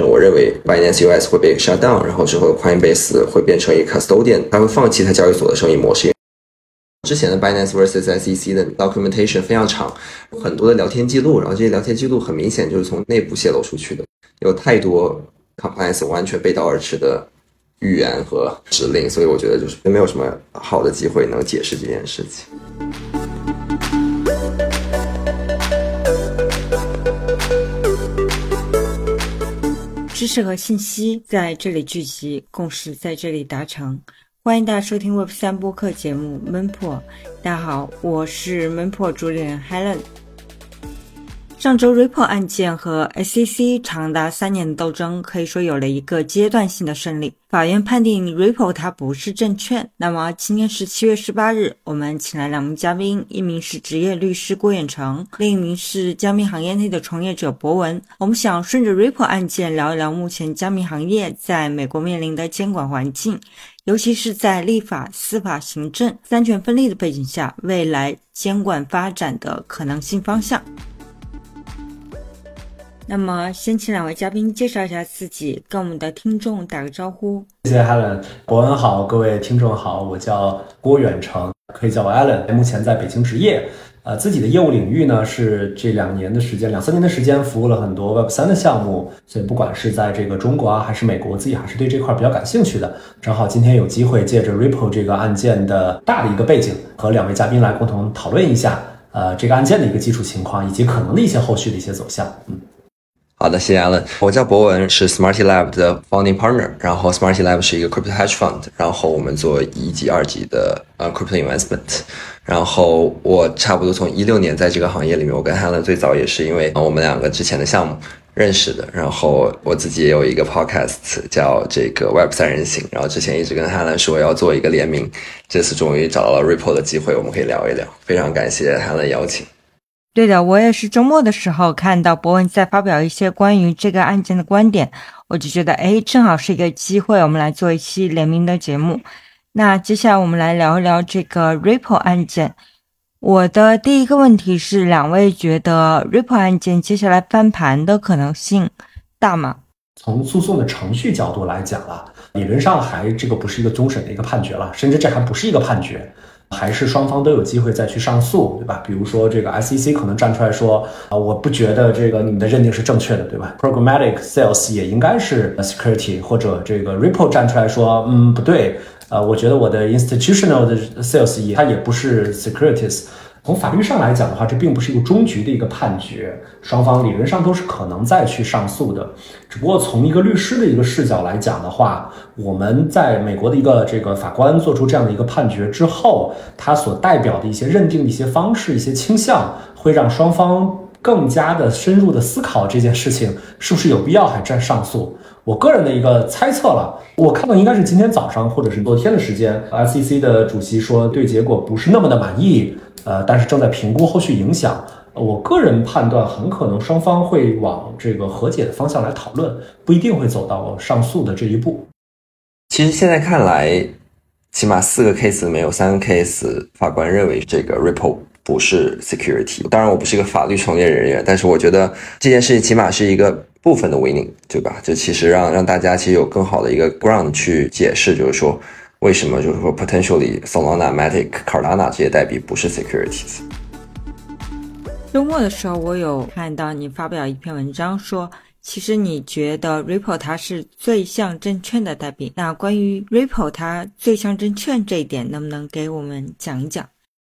我认为 Binance US 会被 shut down，然后之后 Coinbase 会变成一个 custodian，它会放弃它交易所的生意模式。之前的 Binance vs SEC 的 documentation 非常长，有很多的聊天记录，然后这些聊天记录很明显就是从内部泄露出去的，有太多 compliance 完全背道而驰的预言和指令，所以我觉得就是没有什么好的机会能解释这件事情。知识和信息在这里聚集，共识在这里达成。欢迎大家收听 Web 三播客节目《闷破》。大家好，我是闷破主理人 Helen。上周 Ripple 案件和 SEC 长达三年的斗争，可以说有了一个阶段性的胜利。法院判定 Ripple 它不是证券。那么今天是七月十八日，我们请来两名嘉宾，一名是职业律师郭远成，另一名是加密行业内的从业者博文。我们想顺着 Ripple 案件聊一聊目前加密行业在美国面临的监管环境，尤其是在立法、司法、行政三权分立的背景下，未来监管发展的可能性方向。那么，先请两位嘉宾介绍一下自己，跟我们的听众打个招呼。谢谢 Helen，伯文好，各位听众好，我叫郭远成，可以叫我 Allen，目前在北京执业。呃，自己的业务领域呢是这两年的时间，两三年的时间服务了很多 Web 三的项目，所以不管是在这个中国啊，还是美国，自己还是对这块比较感兴趣的。正好今天有机会借着 Ripple 这个案件的大的一个背景，和两位嘉宾来共同讨论一下，呃，这个案件的一个基础情况，以及可能的一些后续的一些走向。嗯。好的，谢谢 Allen。我叫博文，是 Smarty Lab 的 founding partner。然后 Smarty Lab 是一个 crypto hedge fund。然后我们做一级、二级的呃 crypto investment。然后我差不多从一六年在这个行业里面，我跟 Allen 最早也是因为我们两个之前的项目认识的。然后我自己也有一个 podcast 叫这个 Web 三人行。然后之前一直跟 Allen 说要做一个联名，这次终于找到了 Ripple 的机会，我们可以聊一聊。非常感谢 Allen 邀请。对的，我也是周末的时候看到博文在发表一些关于这个案件的观点，我就觉得，哎，正好是一个机会，我们来做一期联名的节目。那接下来我们来聊一聊这个 Ripple 案件。我的第一个问题是，两位觉得 Ripple 案件接下来翻盘的可能性大吗？从诉讼的程序角度来讲啊，理论上还这个不是一个终审的一个判决了，甚至这还不是一个判决。还是双方都有机会再去上诉，对吧？比如说这个 SEC 可能站出来说啊，我不觉得这个你们的认定是正确的，对吧？Programmatic Sales 也应该是 Security，或者这个 Ripple 站出来说，嗯，不对，呃，我觉得我的 Institutional 的 Sales 也它也不是 Securities。从法律上来讲的话，这并不是一个终局的一个判决，双方理论上都是可能再去上诉的。只不过从一个律师的一个视角来讲的话，我们在美国的一个这个法官做出这样的一个判决之后，他所代表的一些认定的一些方式、一些倾向，会让双方更加的深入的思考这件事情是不是有必要还再上诉。我个人的一个猜测了，我看到应该是今天早上或者是昨天的时间，SEC 的主席说对结果不是那么的满意。呃，但是正在评估后续影响。我个人判断，很可能双方会往这个和解的方向来讨论，不一定会走到上诉的这一步。其实现在看来，起码四个 case 没有三个 case，法官认为这个 Ripple 不是 security。当然，我不是一个法律从业人员，但是我觉得这件事情起码是一个部分的 winning，对吧？就其实让让大家其实有更好的一个 ground 去解释，就是说。为什么就是说 potentially Solana、Matic、Cardano 这些代币不是 securities？周末的时候，我有看到你发表一篇文章，说其实你觉得 Ripple 它是最像证券的代币。那关于 Ripple 它最像证券这一点，能不能给我们讲一讲？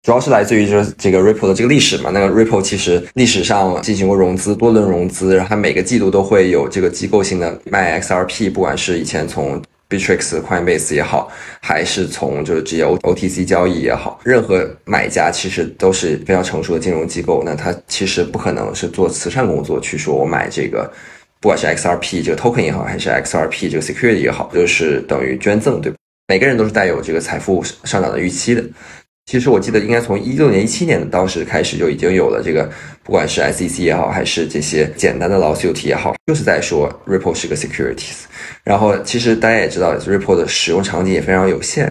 主要是来自于就是这个 Ripple 的这个历史嘛。那个 Ripple 其实历史上进行过融资，多轮融资，然后它每个季度都会有这个机构性的卖 XRP，不管是以前从 Bitrix、Coinbase 也好，还是从就是直接 O OTC 交易也好，任何买家其实都是非常成熟的金融机构。那他其实不可能是做慈善工作去说我买这个，不管是 XRP 这个 token 也好，还是 XRP 这个 security 也好，就是等于捐赠，对吧？每个人都是带有这个财富上涨的预期的。其实我记得应该从一六年、一七年的当时开始就已经有了这个，不管是 SEC 也好，还是这些简单的 lawsuit 也好，就是在说 Ripple 是个 securities。然后其实大家也知道，Ripple 的使用场景也非常有限。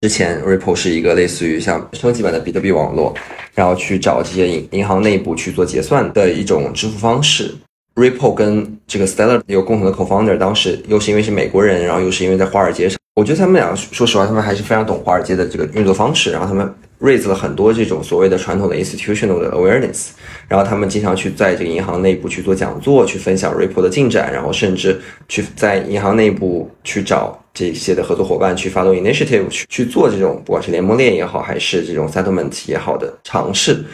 之前 Ripple 是一个类似于像升级版的比特币网络，然后去找这些银银行内部去做结算的一种支付方式。Ripple 跟这个 Stellar 有共同的 co-founder，当时又是因为是美国人，然后又是因为在华尔街上，我觉得他们俩说实话，他们还是非常懂华尔街的这个运作方式，然后他们 raise 了很多这种所谓的传统的 institutional 的 awareness，然后他们经常去在这个银行内部去做讲座，去分享 Ripple 的进展，然后甚至去在银行内部去找这些的合作伙伴去发动 initiative，去去做这种不管是联盟链也好，还是这种 settlement 也好的尝试。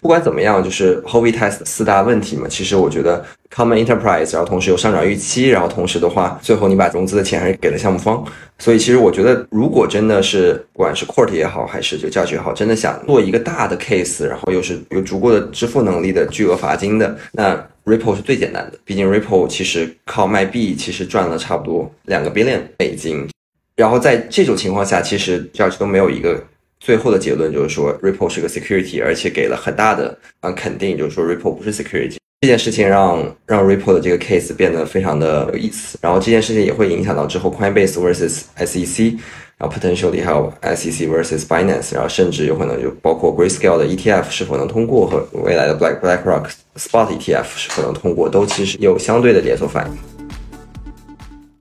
不管怎么样，就是 Howey Test 四大问题嘛。其实我觉得 Common Enterprise，然后同时有上涨预期，然后同时的话，最后你把融资的钱还是给了项目方。所以其实我觉得，如果真的是不管是 Court 也好，还是这个教学也好，真的想做一个大的 case，然后又是有足够的支付能力的巨额罚金的，那 Ripple 是最简单的。毕竟 Ripple 其实靠卖币，其实赚了差不多两个 billion 美金。然后在这种情况下，其实教学都没有一个。最后的结论就是说，Ripple 是个 security，而且给了很大的啊肯定，就是说 Ripple 不是 security。这件事情让让 Ripple 的这个 case 变得非常的有意思。然后这件事情也会影响到之后 Coinbase versus SEC，然后 potentially 还有 SEC versus Binance，然后甚至有可能就包括 Grayscale 的 ETF 是否能通过和未来的 Black BlackRock Spot ETF 是否能通过，都其实有相对的连锁反应。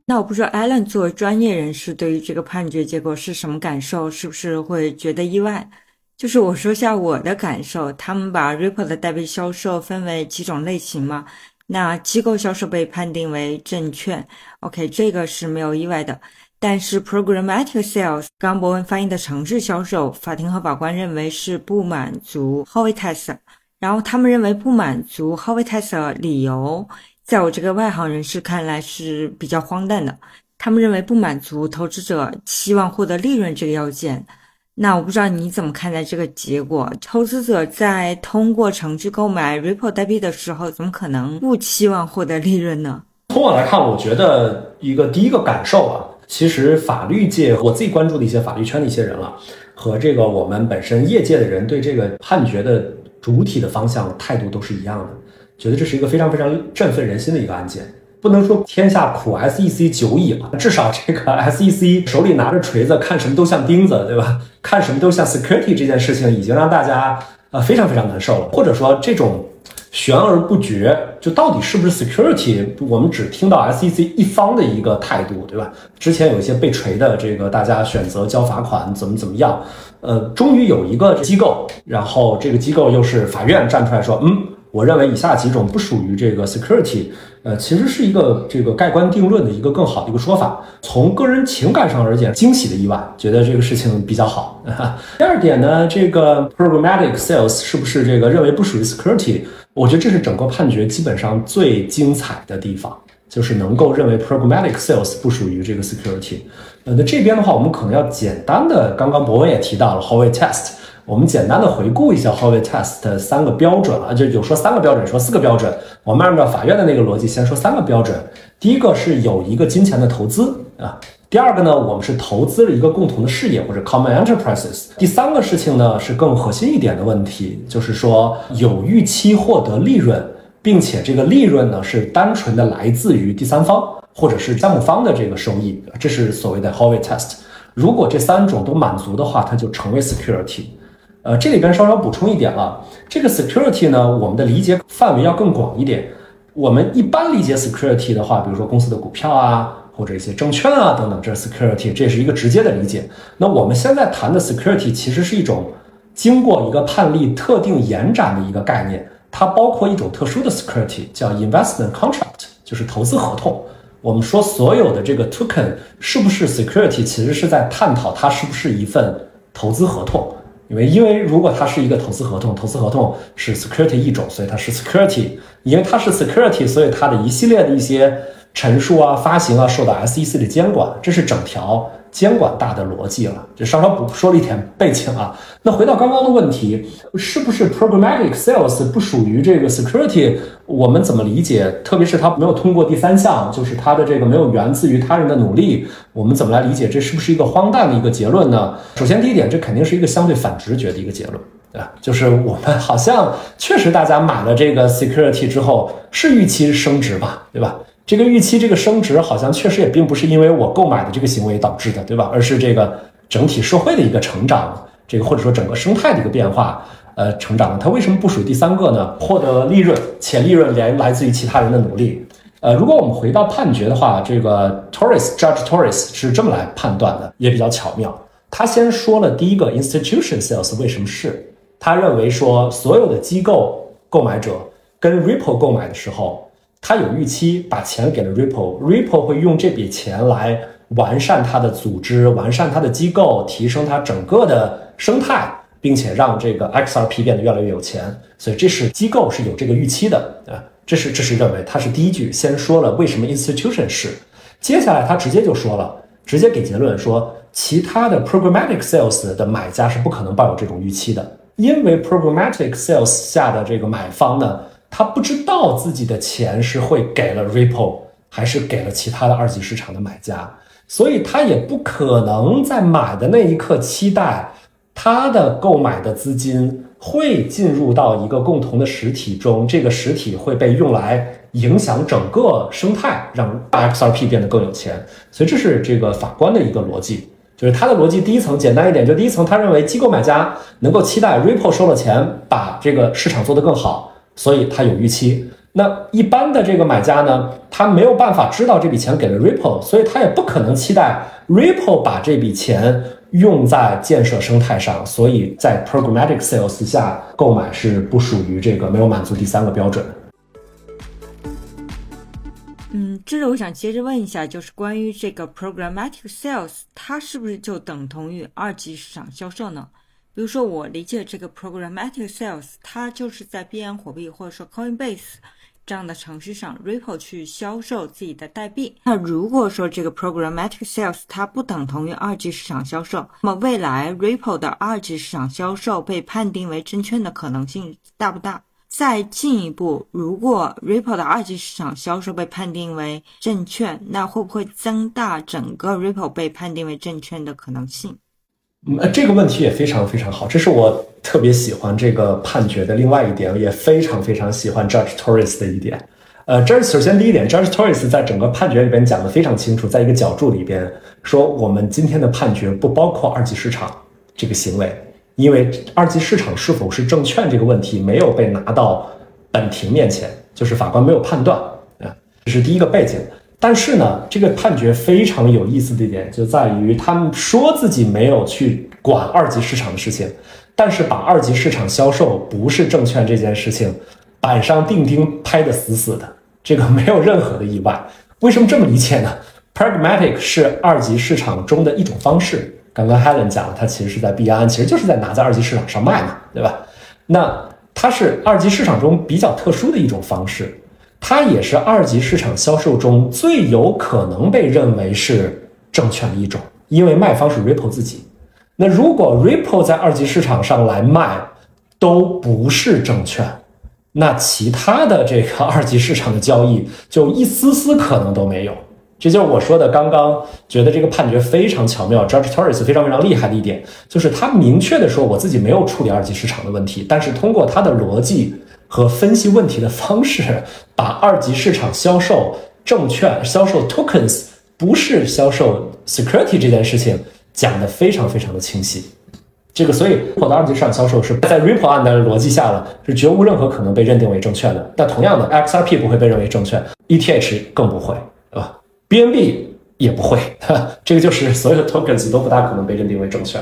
那我不知道 Alan 作为专业人士，对于这个判决结果是什么感受？是不是会觉得意外？就是我说下我的感受，他们把 Ripple 的代币销售分为几种类型嘛？那机构销售被判定为证券，OK，这个是没有意外的。但是 Programmatic Sales，刚博文翻译的城市销售，法庭和法官认为是不满足 how it test，然后他们认为不满足 how it test 理由。在我这个外行人士看来是比较荒诞的。他们认为不满足投资者期望获得利润这个要件。那我不知道你怎么看待这个结果？投资者在通过程序购买 Ripple 代币的时候，怎么可能不期望获得利润呢？从我来看，我觉得一个第一个感受啊，其实法律界我自己关注的一些法律圈的一些人了，和这个我们本身业界的人对这个判决的主体的方向态度都是一样的。觉得这是一个非常非常振奋人心的一个案件，不能说天下苦 SEC 久矣了，至少这个 SEC 手里拿着锤子，看什么都像钉子，对吧？看什么都像 security 这件事情已经让大家呃非常非常难受了，或者说这种悬而不决，就到底是不是 security，我们只听到 SEC 一方的一个态度，对吧？之前有一些被锤的，这个大家选择交罚款怎么怎么样，呃，终于有一个机构，然后这个机构又是法院站出来说，嗯。我认为以下几种不属于这个 security，呃，其实是一个这个盖棺定论的一个更好的一个说法。从个人情感上而言，惊喜的意外，觉得这个事情比较好。第二点呢，这个 programmatic sales 是不是这个认为不属于 security？我觉得这是整个判决基本上最精彩的地方，就是能够认为 programmatic sales 不属于这个 security。呃，那这边的话，我们可能要简单的，刚刚博文也提到了 Howey test。我们简单的回顾一下 Howey Test 三个标准啊，就有说三个标准，说四个标准。我们按照法院的那个逻辑，先说三个标准。第一个是有一个金钱的投资啊，第二个呢，我们是投资了一个共同的事业或者 common enterprises。第三个事情呢是更核心一点的问题，就是说有预期获得利润，并且这个利润呢是单纯的来自于第三方或者是项目方的这个收益，这是所谓的 Howey Test。如果这三种都满足的话，它就成为 security。呃，这里边稍稍补充一点了，这个 security 呢，我们的理解范围要更广一点。我们一般理解 security 的话，比如说公司的股票啊，或者一些证券啊等等，这是 security，这是一个直接的理解。那我们现在谈的 security 其实是一种经过一个判例特定延展的一个概念，它包括一种特殊的 security，叫 investment contract，就是投资合同。我们说所有的这个 token 是不是 security，其实是在探讨它是不是一份投资合同。因为，因为如果它是一个投资合同，投资合同是 security 一种，所以它是 security。因为它是 security，所以它的一系列的一些陈述啊、发行啊，受到 SEC 的监管，这是整条。监管大的逻辑了，就稍稍补说了一点背景啊。那回到刚刚的问题，是不是 programmatic sales 不属于这个 security？我们怎么理解？特别是它没有通过第三项，就是它的这个没有源自于他人的努力，我们怎么来理解？这是不是一个荒诞的一个结论呢？首先，第一点，这肯定是一个相对反直觉的一个结论，对吧？就是我们好像确实大家买了这个 security 之后是预期升值吧，对吧？这个预期，这个升值好像确实也并不是因为我购买的这个行为导致的，对吧？而是这个整体社会的一个成长，这个或者说整个生态的一个变化。呃成长的。它为什么不属于第三个呢？获得利润，且利润来来自于其他人的努力。呃，如果我们回到判决的话，这个 Torres Judge Torres 是这么来判断的，也比较巧妙。他先说了第一个 institution sales 为什么是，他认为说所有的机构购买者跟 Ripple 购买的时候，他有预期把钱给了 Ripple，Ripple 会用这笔钱来。完善它的组织，完善它的机构，提升它整个的生态，并且让这个 XRP 变得越来越有钱。所以这是机构是有这个预期的啊，这是这是认为他是第一句先说了为什么 institution 是，接下来他直接就说了，直接给结论说其他的 programmatic sales 的买家是不可能抱有这种预期的，因为 programmatic sales 下的这个买方呢，他不知道自己的钱是会给了 Ripple 还是给了其他的二级市场的买家。所以他也不可能在买的那一刻期待他的购买的资金会进入到一个共同的实体中，这个实体会被用来影响整个生态，让 XRP 变得更有钱。所以这是这个法官的一个逻辑，就是他的逻辑第一层简单一点，就第一层他认为机构买家能够期待 Ripple 收了钱把这个市场做得更好，所以他有预期。那一般的这个买家呢，他没有办法知道这笔钱给了 Ripple，所以他也不可能期待 Ripple 把这笔钱用在建设生态上。所以在 Programmatic Sales 下购买是不属于这个没有满足第三个标准。嗯，这里我想接着问一下，就是关于这个 Programmatic Sales，它是不是就等同于二级市场销售呢？比如说，我理解这个 Programmatic Sales，它就是在币安货币或者说 Coinbase。这样的程序上，Ripple 去销售自己的代币。那如果说这个 programmatic sales 它不等同于二级市场销售，那么未来 Ripple 的二级市场销售被判定为证券的可能性大不大？再进一步，如果 Ripple 的二级市场销售被判定为证券，那会不会增大整个 Ripple 被判定为证券的可能性？呃，这个问题也非常非常好，这是我特别喜欢这个判决的另外一点，也非常非常喜欢 Judge Torres 的一点。呃，这首先第一点，Judge Torres 在整个判决里边讲的非常清楚，在一个角注里边说，我们今天的判决不包括二级市场这个行为，因为二级市场是否是证券这个问题没有被拿到本庭面前，就是法官没有判断啊，这是第一个背景。但是呢，这个判决非常有意思的一点就在于，他们说自己没有去管二级市场的事情，但是把二级市场销售不是证券这件事情板上钉钉拍的死死的，这个没有任何的意外。为什么这么理解呢？Pragmatic 是二级市场中的一种方式。刚刚 Helen 讲了，它其实是在币安，其实就是在拿在二级市场上卖嘛，对吧？那它是二级市场中比较特殊的一种方式。它也是二级市场销售中最有可能被认为是证券的一种，因为卖方是 Ripple 自己。那如果 Ripple 在二级市场上来卖都不是证券，那其他的这个二级市场的交易就一丝丝可能都没有。这就是我说的刚刚觉得这个判决非常巧妙，Judge Torres 非常非常厉害的一点，就是他明确的说我自己没有处理二级市场的问题，但是通过他的逻辑。和分析问题的方式，把二级市场销售证券、销售 tokens 不是销售 security 这件事情讲得非常非常的清晰。这个，所以我的二级市场销售是在 Ripple 案的逻辑下了，是绝无任何可能被认定为证券的。但同样的，XRP 不会被认为证券，ETH 更不会，对吧？BNB 也不会，这个就是所有的 tokens 都不大可能被认定为证券。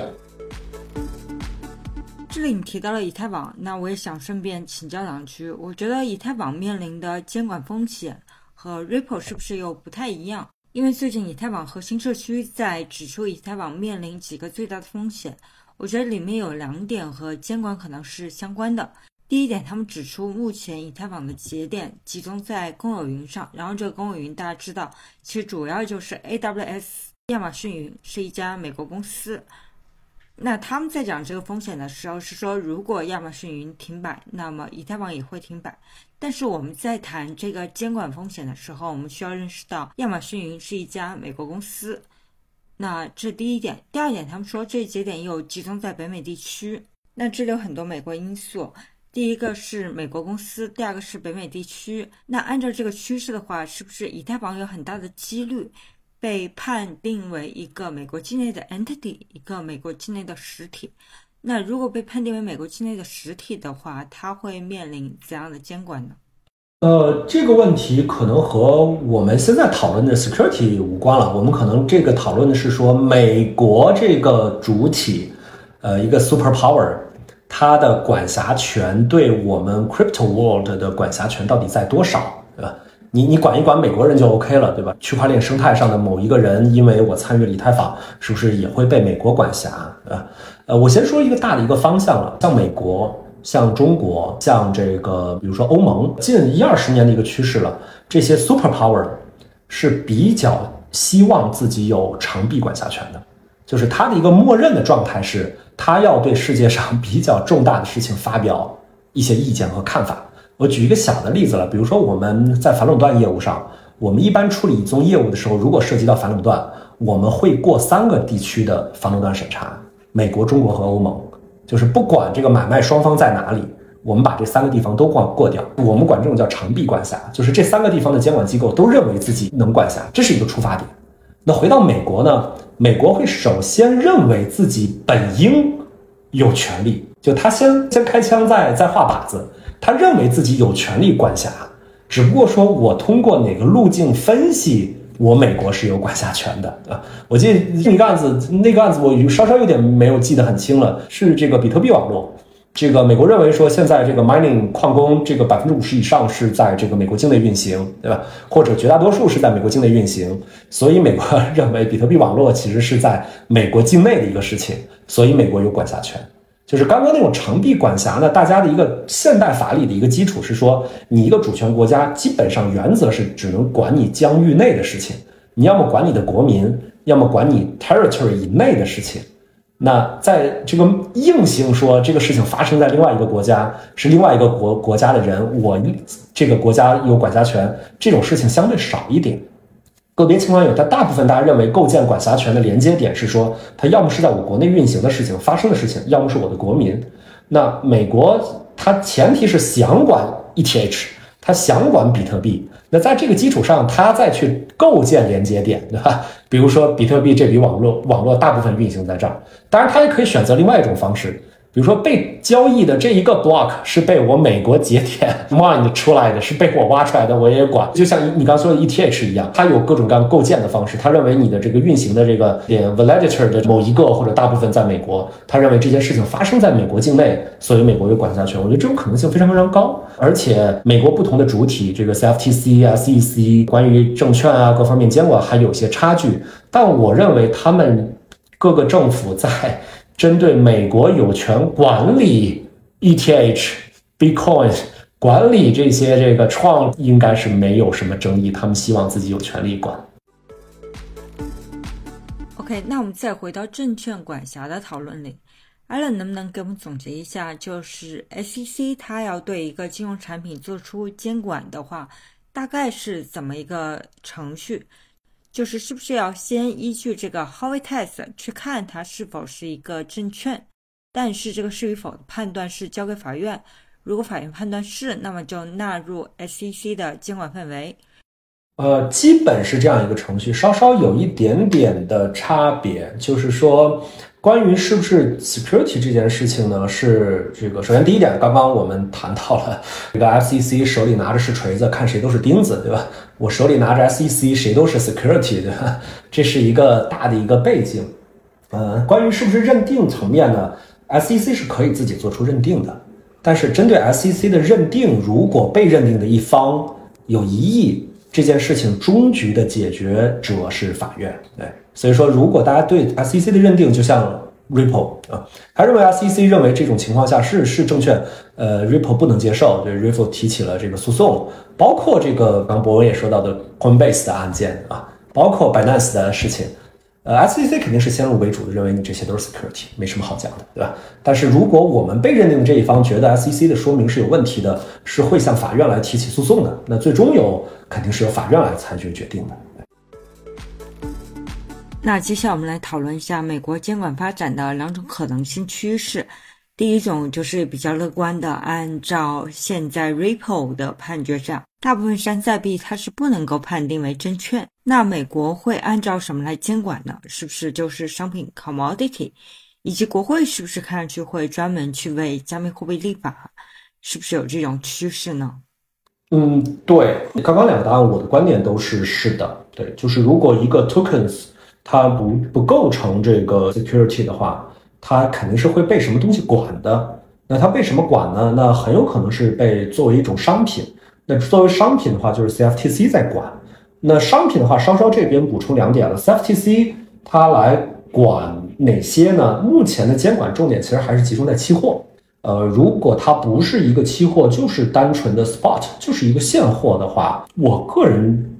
这里你提到了以太坊，那我也想顺便请教两句。我觉得以太坊面临的监管风险和 Ripple 是不是又不太一样？因为最近以太坊核心社区在指出以太坊面临几个最大的风险，我觉得里面有两点和监管可能是相关的。第一点，他们指出目前以太坊的节点集中在公有云上，然后这个公有云大家知道，其实主要就是 AWS，亚马逊云是一家美国公司。那他们在讲这个风险的时候是说，如果亚马逊云停摆，那么以太坊也会停摆。但是我们在谈这个监管风险的时候，我们需要认识到亚马逊云是一家美国公司。那这第一点，第二点，他们说这节点又集中在北美地区。那这里有很多美国因素，第一个是美国公司，第二个是北美地区。那按照这个趋势的话，是不是以太坊有很大的几率？被判定为一个美国境内的 entity，一个美国境内的实体。那如果被判定为美国境内的实体的话，它会面临怎样的监管呢？呃，这个问题可能和我们现在讨论的 security 无关了。我们可能这个讨论的是说，美国这个主体，呃，一个 super power，它的管辖权对我们 crypto world 的管辖权到底在多少，对吧？你你管一管美国人就 OK 了，对吧？区块链生态上的某一个人，因为我参与了以太坊，是不是也会被美国管辖，对吧？呃，我先说一个大的一个方向了，像美国。像中国，像这个，比如说欧盟，近一二十年的一个趋势了。这些 super power 是比较希望自己有长臂管辖权的，就是它的一个默认的状态是，它要对世界上比较重大的事情发表一些意见和看法。我举一个小的例子了，比如说我们在反垄断业务上，我们一般处理一宗业务的时候，如果涉及到反垄断，我们会过三个地区的反垄断审查：美国、中国和欧盟。就是不管这个买卖双方在哪里，我们把这三个地方都过过掉，我们管这种叫长臂管辖，就是这三个地方的监管机构都认为自己能管辖，这是一个出发点。那回到美国呢？美国会首先认为自己本应有权利，就他先先开枪再再画靶子，他认为自己有权利管辖，只不过说我通过哪个路径分析。我美国是有管辖权的啊！我记得那个案子，那个案子我稍稍有点没有记得很清了，是这个比特币网络。这个美国认为说，现在这个 mining 矿工这个百分之五十以上是在这个美国境内运行，对吧？或者绝大多数是在美国境内运行，所以美国认为比特币网络其实是在美国境内的一个事情，所以美国有管辖权。就是刚刚那种长臂管辖呢，大家的一个现代法理的一个基础是说，你一个主权国家基本上原则是只能管你疆域内的事情，你要么管你的国民，要么管你 territory 以内的事情。那在这个硬性说这个事情发生在另外一个国家，是另外一个国国家的人，我这个国家有管辖权，这种事情相对少一点。个别情况有，但大部分大家认为构建管辖权的连接点是说，它要么是在我国内运行的事情发生的事情，要么是我的国民。那美国它前提是想管 ETH，它想管比特币。那在这个基础上，它再去构建连接点，对吧？比如说比特币这笔网络，网络大部分运行在这儿。当然，它也可以选择另外一种方式。比如说被交易的这一个 block 是被我美国节点 mine 出来的，是被我挖出来的，我也管。就像你刚说的 ETH 一样，它有各种各样构建的方式。他认为你的这个运行的这个点 validator 的某一个或者大部分在美国，他认为这件事情发生在美国境内，所以美国有管辖权。我觉得这种可能性非常非常高。而且美国不同的主体，这个 CFTC 啊、SEC 关于证券啊各方面监管还有些差距，但我认为他们各个政府在。针对美国有权管理 ETH、Bitcoin，管理这些这个创，应该是没有什么争议。他们希望自己有权利管。OK，那我们再回到证券管辖的讨论里，Allen 能不能给我们总结一下？就是 SEC 它要对一个金融产品做出监管的话，大概是怎么一个程序？就是是不是要先依据这个 h o w i test 去看它是否是一个证券，但是这个是与否的判断是交给法院。如果法院判断是，那么就纳入 SEC 的监管范围。呃，基本是这样一个程序，稍稍有一点点的差别，就是说。关于是不是 security 这件事情呢？是这个，首先第一点，刚刚我们谈到了这个 FCC 手里拿着是锤子，看谁都是钉子，对吧？我手里拿着 SEC，谁都是 security，对吧？这是一个大的一个背景。呃，关于是不是认定层面呢？SEC 是可以自己做出认定的，但是针对 SEC 的认定，如果被认定的一方有疑义，这件事情终局的解决者是法院，对。所以说，如果大家对 SEC 的认定，就像 Ripple 啊，他认为 SEC 认为这种情况下是是证券，呃，Ripple 不能接受，对 Ripple 提起了这个诉讼，包括这个刚博文也说到的 Coinbase 的案件啊，包括 Binance 的事情，呃，SEC 肯定是先入为主的认为你这些都是 security，没什么好讲的，对吧？但是如果我们被认定这一方觉得 SEC 的说明是有问题的，是会向法院来提起诉讼的，那最终由肯定是由法院来裁决决定的。那接下来我们来讨论一下美国监管发展的两种可能性趋势。第一种就是比较乐观的，按照现在 Ripple 的判决上，大部分山寨币它是不能够判定为证券。那美国会按照什么来监管呢？是不是就是商品 commodity？以及国会是不是看上去会专门去为加密货币立法？是不是有这种趋势呢？嗯，对，刚刚两个答案，我的观点都是是的。对，就是如果一个 tokens 它不不构成这个 security 的话，它肯定是会被什么东西管的。那它被什么管呢？那很有可能是被作为一种商品。那作为商品的话，就是 CFTC 在管。那商品的话，稍稍这边补充两点了，CFTC 它来管哪些呢？目前的监管重点其实还是集中在期货。呃，如果它不是一个期货，就是单纯的 spot，就是一个现货的话，我个人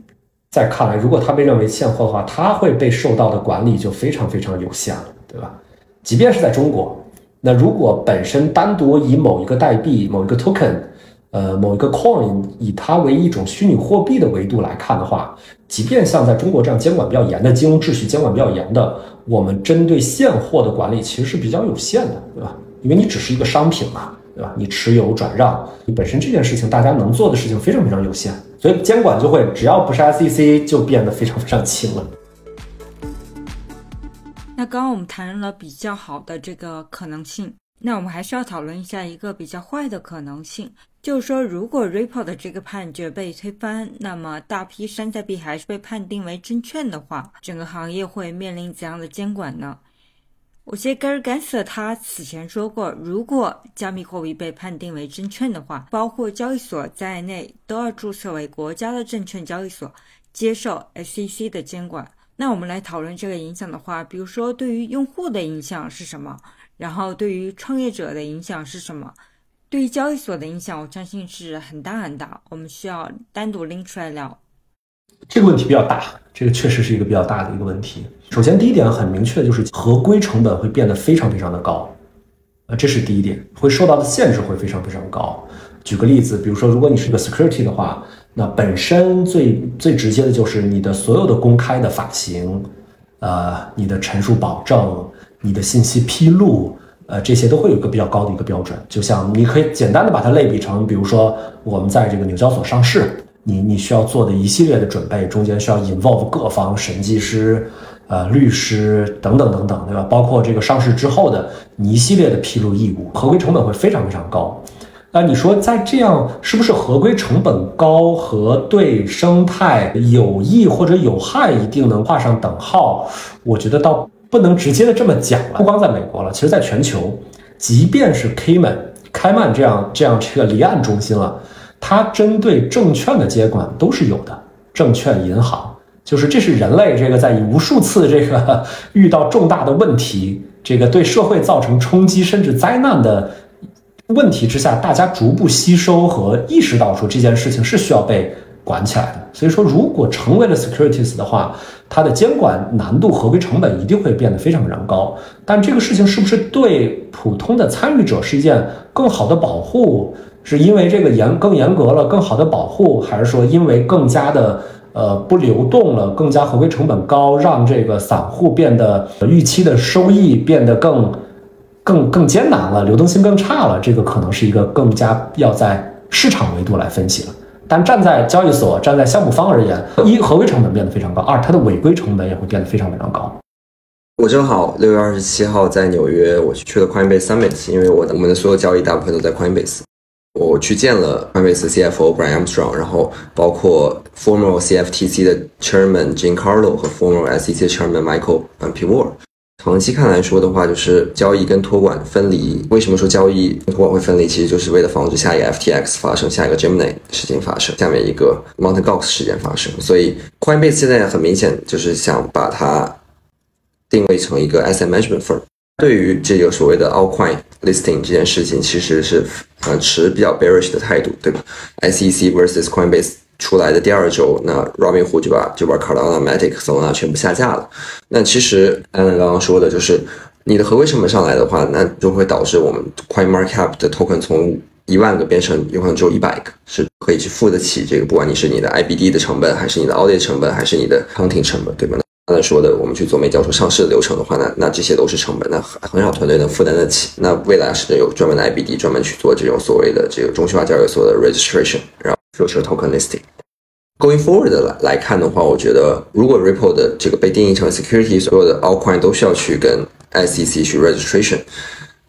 在看来，如果它被认为现货的话，它会被受到的管理就非常非常有限了，对吧？即便是在中国，那如果本身单独以某一个代币、某一个 token，呃，某一个 coin 以它为一种虚拟货币的维度来看的话，即便像在中国这样监管比较严的金融秩序、监管比较严的，我们针对现货的管理其实是比较有限的，对吧？因为你只是一个商品嘛，对吧？你持有转让，你本身这件事情大家能做的事情非常非常有限，所以监管就会只要不是 SEC 就变得非常非常轻了。那刚刚我们谈论了比较好的这个可能性，那我们还是要讨论一下一个比较坏的可能性，就是说如果 Ripple 的这个判决被推翻，那么大批山寨币还是被判定为证券的话，整个行业会面临怎样的监管呢？我记得 Gary Gensler 他此前说过，如果加密货币被判定为证券的话，包括交易所在内都要注册为国家的证券交易所，接受 SEC 的监管。那我们来讨论这个影响的话，比如说对于用户的影响是什么？然后对于创业者的影响是什么？对于交易所的影响，我相信是很大很大。我们需要单独拎出来聊。这个问题比较大，这个确实是一个比较大的一个问题。首先，第一点很明确的就是合规成本会变得非常非常的高，呃，这是第一点，会受到的限制会非常非常高。举个例子，比如说，如果你是一个 security 的话，那本身最最直接的就是你的所有的公开的发行，呃，你的陈述保证、你的信息披露，呃，这些都会有一个比较高的一个标准。就像你可以简单的把它类比成，比如说我们在这个纽交所上市。你你需要做的一系列的准备，中间需要 involve 各方审计师、呃律师等等等等，对吧？包括这个上市之后的你一系列的披露义务，合规成本会非常非常高。那你说在这样是不是合规成本高和对生态有益或者有害一定能画上等号？我觉得倒不能直接的这么讲了。不光在美国了，其实在全球，即便是 Cayman、开曼这样这样这个离岸中心了。它针对证券的监管都是有的，证券银行就是这是人类这个在无数次这个 遇到重大的问题，这个对社会造成冲击甚至灾难的问题之下，大家逐步吸收和意识到说这件事情是需要被管起来的。所以说，如果成为了 securities 的话，它的监管难度、合规成本一定会变得非常非常高。但这个事情是不是对普通的参与者是一件更好的保护？是因为这个严更严格了，更好的保护，还是说因为更加的呃不流动了，更加合规成本高，让这个散户变得预期的收益变得更更更艰难了，流动性更差了？这个可能是一个更加要在市场维度来分析了。但站在交易所、站在项目方而言，一合规成本变得非常高，二它的违规成本也会变得非常非常高。我正好六月二十七号在纽约，我去了 Coinbase Summit，因为我的我们的所有交易大部分都在 Coinbase。我去见了 Coinbase CFO Brian Armstrong，然后包括 former CFTC 的 Chairman Jim Carlo 和 former SEC Chairman Michael p i w a r。长期看来说的话，就是交易跟托管分离。为什么说交易跟托管会分离？其实就是为了防止下一个 FTX 发生，下一个 Gemini 事情发生，下面一个 Mt. Gox 事件发生。所以 Coinbase 现在很明显就是想把它定位成一个 asset management firm。对于这个所谓的 altcoin listing 这件事情，其实是呃持比较 bearish 的态度，对吧？SEC versus Coinbase 出来的第二周，那 Robinhood 就把就把 c a r d a n a Matic、s o l a 全部下架了。那其实 Alan 刚刚说的就是，你的合规成本上来的话，那就会导致我们 Coin Market Cap 的 token 从一万个变成有可能只有一百个，是可以去付得起这个，不管你是你的 IBD 的成本，还是你的 audit 成本，还是你的 counting 成本，对吧？刚才说的，我们去做美交所上市的流程的话，那那这些都是成本，那很很少团队能负担得起。那未来是有专门的 IBD 专门去做这种所谓的这个中心化交易所的 registration，然后 future token listing。Going forward 来来看的话，我觉得如果 Ripple 的这个被定义成 security，所有的 altcoin 都需要去跟 SEC 去 registration。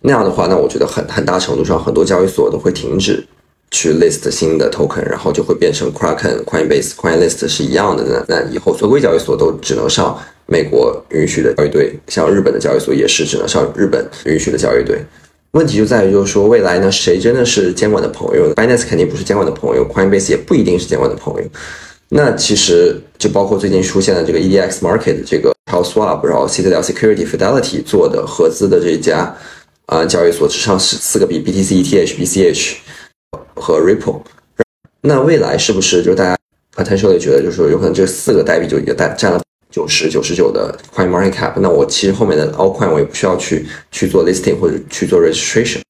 那样的话，那我觉得很很大程度上，很多交易所都会停止去 list 新的 token，然后就会变成 Kraken、Coinbase、Coinlist 是一样的。那那以后合规交易所都只能上美国允许的交易对，像日本的交易所也是只能上日本允许的交易对。问题就在于，就是说未来呢，谁真的是监管的朋友？Binance 肯定不是监管的朋友，Coinbase 也不一定是监管的朋友。那其实就包括最近出现的这个 EDX Market 这个 Charles Swap，然后 Citadel Security、Fidelity 做的合资的这一家啊交易所，只上四四个币：BTC、ETH、BCH 和 Ripple。那未来是不是就大家 potentially 觉得，就是说有可能这四个代币就已经占占了？九十九十九的 Coin Market Cap，那我其实后面的 all coin 我也不需要去去做 listing 或者去做 registration。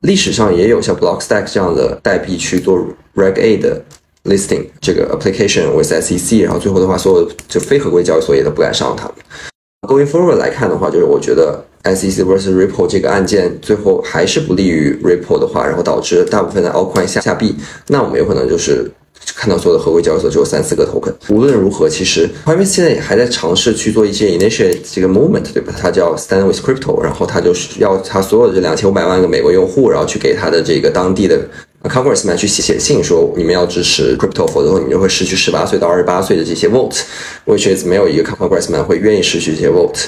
历史上也有像 Blockstack 这样的代币去做 Reg A 的 listing，这个 application with SEC，然后最后的话，所有就非合规交易所也都不敢上它们。Going forward 来看的话，就是我觉得 SEC vs Ripple 这个案件最后还是不利于 Ripple 的话，然后导致大部分的 Altcoin 下下币，那我们有可能就是。看到所有的合规交易所只有三四个 token。无论如何，其实 Coinbase 现在也还在尝试去做一些 initiate 这个 movement，对吧？它叫 Stand with Crypto，然后它就是要它所有的这两千五百万个美国用户，然后去给它的这个当地的 Congressman 去写写信，说你们要支持 Crypto，否则你就会失去十八岁到二十八岁的这些 vote，which is 没有一个 Congressman 会愿意失去这些 vote。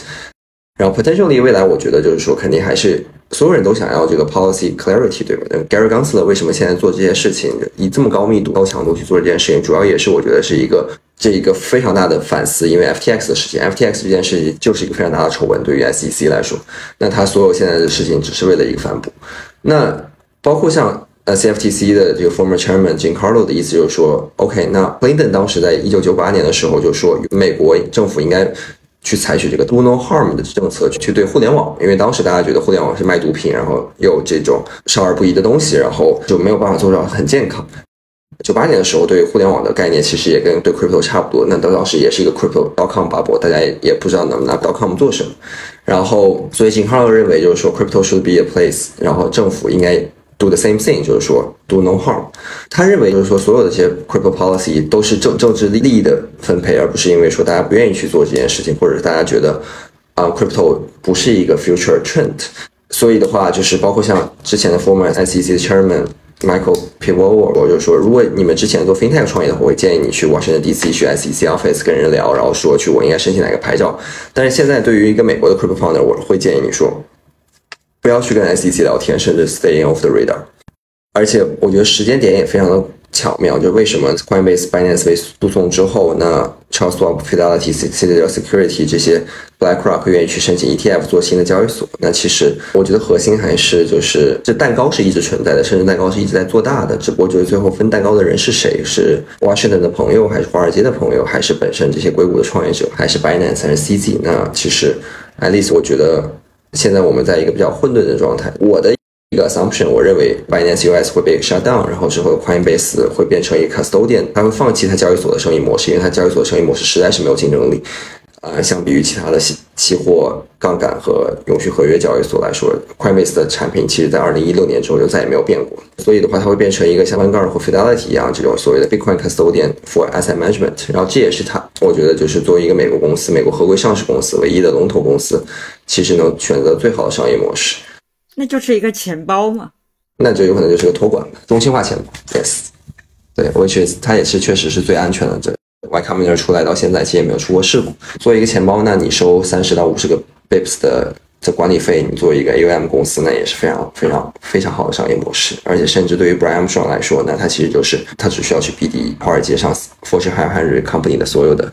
然后 potentially 未来，我觉得就是说，肯定还是。所有人都想要这个 policy clarity，对吧？那 Gary Gensler 为什么现在做这些事情，以这么高密度、高强度去做这件事情，主要也是我觉得是一个这一个非常大的反思，因为 FTX 的事情，FTX 这件事情就是一个非常大的丑闻，对于 SEC 来说，那他所有现在的事情只是为了一个反哺。那包括像呃 CFTC 的这个 former chairman Jim Carlo 的意思就是说，OK，那 Clinton 当时在一九九八年的时候就说，美国政府应该。去采取这个 do no harm 的政策去对互联网，因为当时大家觉得互联网是卖毒品，然后有这种少儿不宜的东西，然后就没有办法做到很健康。九八年的时候，对互联网的概念其实也跟对 crypto 差不多，那当时也是一个 crypto dot com bubble，大家也也不知道能拿 dot com 做什么。然后，所以金康认为就是说 crypto should be a place，然后政府应该。Do the same thing，就是说 do no harm。他认为就是说所有的这些 crypto policy 都是政政治利益的分配，而不是因为说大家不愿意去做这件事情，或者是大家觉得啊 crypto 不是一个 future trend。所以的话，就是包括像之前的 former SEC chairman Michael Pivot，我就说，如果你们之前做 fintech 创业的话，我会建议你去 Washington DC 去 SEC office 跟人聊，然后说去我应该申请哪个牌照。但是现在对于一个美国的 crypto founder，我会建议你说。不要去跟 SEC 聊天，甚至 stay in off the radar。而且我觉得时间点也非常的巧妙，就为什么 Coinbase、Binance 被诉讼之后，那 Charles Schwab、Fidelity、Citadel Security 这些 BlackRock 愿意去申请 ETF 做新的交易所？那其实我觉得核心还是就是这蛋糕是一直存在的，甚至蛋糕是一直在做大的。只不过就是最后分蛋糕的人是谁？是 Washington 的朋友，还是华尔街的朋友，还是本身这些硅谷的创业者，还是 Binance 还是 CZ？那其实 at least 我觉得。现在我们在一个比较混沌的状态。我的一个 assumption，我认为 Binance US 会被 shut down，然后之后 Coinbase 会变成一个 custodian，他会放弃他交易所的生意模式，因为他交易所的生意模式实在是没有竞争力。呃，相比于其他的期期货杠杆和永续合约交易所来说，Coinbase 的产品其实在二零一六年之后就再也没有变过。所以的话，它会变成一个像 Vanguard 或 Fidelity 一样这种所谓的 Bitcoin custodian for asset management。然后这也是它，我觉得就是作为一个美国公司、美国合规上市公司唯一的龙头公司，其实能选择最好的商业模式。那就是一个钱包嘛？那就有可能就是个托管，中心化钱包。Yes，对，which is 它也是确实是最安全的这。Y Combinator 出来到现在，其实也没有出过事故。作为一个钱包，那你收三十到五十个 Bips 的的管理费，你作为一个 AUM 公司，那也是非常非常非常好的商业模式。而且，甚至对于 Brian Strong 来说，那他其实就是他只需要去 BD 华尔街上 Fortune 500 Company 的所有的。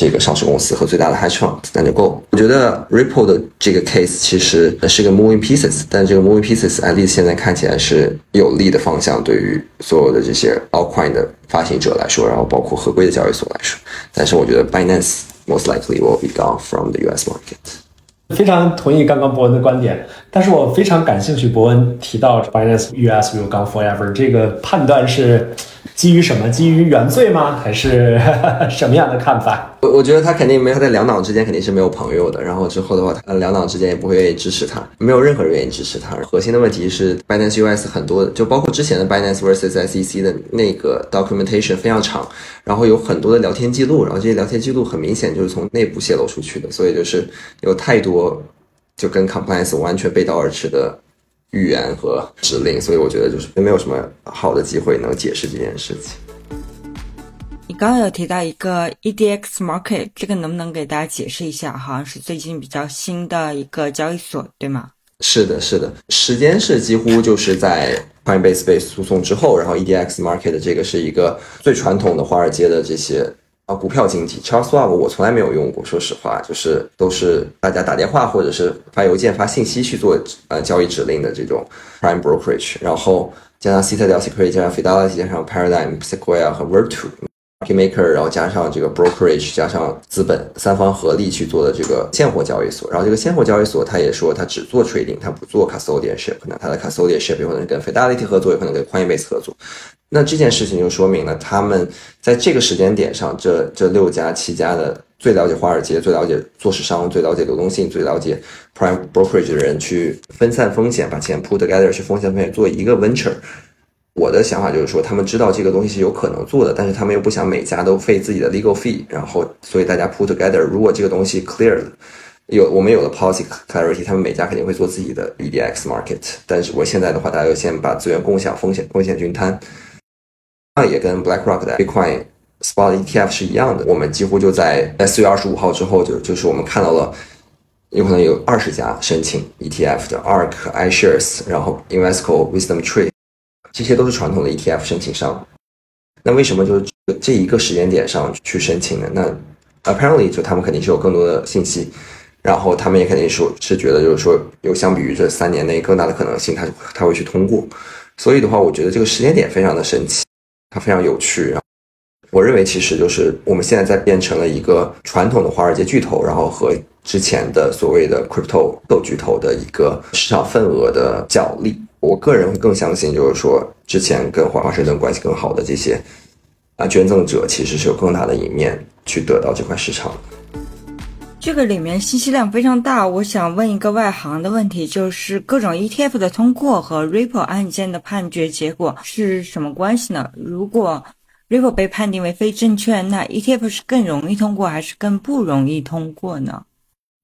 这个上市公司和最大的 hedge fund 那就够。我觉得 Ripple 的这个 case 其实是个 moving pieces，但这个 moving pieces at least 现在看起来是有利的方向，对于所有的这些 altcoin 的发行者来说，然后包括合规的交易所来说。但是我觉得 Binance most likely will be gone from the US market。非常同意刚刚博文的观点，但是我非常感兴趣伯恩提到 Binance US will gone forever 这个判断是。基于什么？基于原罪吗？还是 什么样的看法？我我觉得他肯定没有，在两党之间肯定是没有朋友的。然后之后的话，他，两党之间也不会愿意支持他，没有任何人愿意支持他。核心的问题是，Binance US 很多，就包括之前的 Binance vs SEC 的那个 documentation 非常长，然后有很多的聊天记录，然后这些聊天记录很明显就是从内部泄露出去的，所以就是有太多。就跟 compliance 完全背道而驰的预言和指令，所以我觉得就是没有什么好的机会能解释这件事情。你刚刚有提到一个 EDX Market，这个能不能给大家解释一下？好像是最近比较新的一个交易所，对吗？是的，是的，时间是几乎就是在 Coinbase 被诉讼之后，然后 EDX Market 这个是一个最传统的华尔街的这些啊股票经济。Charles Schwab 我从来没有用过，说实话，就是都是大家打电话或者是发邮件、发信息去做呃交易指令的这种 Prime Brokerage，然后加上 Citadel Security、加上 Fidelity、加上 Paradigm、Sequoia 和 Virtu。Market maker，然后加上这个 brokerage，加上资本三方合力去做的这个现货交易所。然后这个现货交易所，他也说他只做 trading，他不做 custodianship。那他的 custodianship 有可能跟 Fidelity 合作，有可能跟 Coinbase 合作。那这件事情就说明了，他们在这个时间点上，这这六家、七家的最了解华尔街、最了解做市商、最了解流动性、最了解 prime brokerage 的人去分散风险，把钱 put together 去风险分做一个 venture。我的想法就是说，他们知道这个东西是有可能做的，但是他们又不想每家都费自己的 legal fee，然后所以大家 put together。如果这个东西 clear 了，有我们有了 policy clarity，他们每家肯定会做自己的 EDX market。但是我现在的话，大家就先把资源共享，风险风险均摊。那也跟 BlackRock 的 Bitcoin spot ETF 是一样的。我们几乎就在在四月二十五号之后，就就是我们看到了有可能有二十家申请 ETF 的 ARK、iShares，然后 Invesco、Wisdom Tree。这些都是传统的 ETF 申请商，那为什么就是这一个时间点上去申请呢？那 apparently 就他们肯定是有更多的信息，然后他们也肯定说是觉得就是说有相比于这三年内更大的可能性，他他会去通过。所以的话，我觉得这个时间点非常的神奇，它非常有趣。我认为其实就是我们现在在变成了一个传统的华尔街巨头，然后和之前的所谓的 crypto 斗巨头的一个市场份额的角力。我个人会更相信，就是说之前跟华盛顿关系更好的这些啊捐赠者，其实是有更大的一面去得到这块市场。这个里面信息量非常大，我想问一个外行的问题，就是各种 ETF 的通过和 Ripple 案件的判决结果是什么关系呢？如果 Ripple 被判定为非证券，那 ETF 是更容易通过还是更不容易通过呢？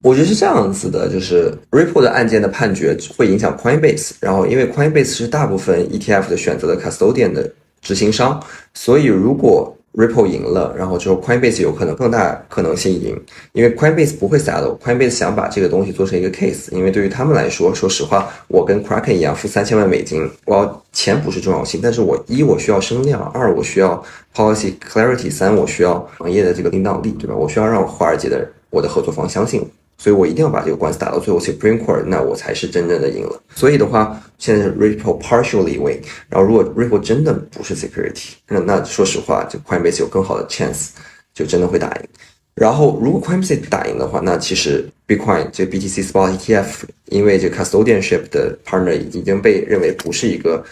我觉得是这样子的，就是 Ripple 的案件的判决会影响 Coinbase，然后因为 Coinbase 是大部分 ETF 的选择的 custodian 的执行商，所以如果 Ripple 赢了，然后之后 Coinbase 有可能更大可能性赢，因为 Coinbase 不会 settle，Coinbase 想把这个东西做成一个 case，因为对于他们来说，说实话，我跟 Kraken 一样付三千万美金，我要钱不是重要性，但是我一我需要声量，二我需要 policy clarity，三我需要行业的这个领导力，对吧？我需要让华尔街的我的合作方相信我。所以我一定要把这个官司打到最后 Supreme Court，那我才是真正的赢了。所以的话，现在是 Ripple partially win，然后如果 Ripple 真的不是 security，那那说实话，就 Coinbase 有更好的 chance，就真的会打赢。然后如果 Coinbase 打赢的话，那其实 Bitcoin 这 BTC Spot ETF，因为这 custodianship 的 partner 已经被认为不是一个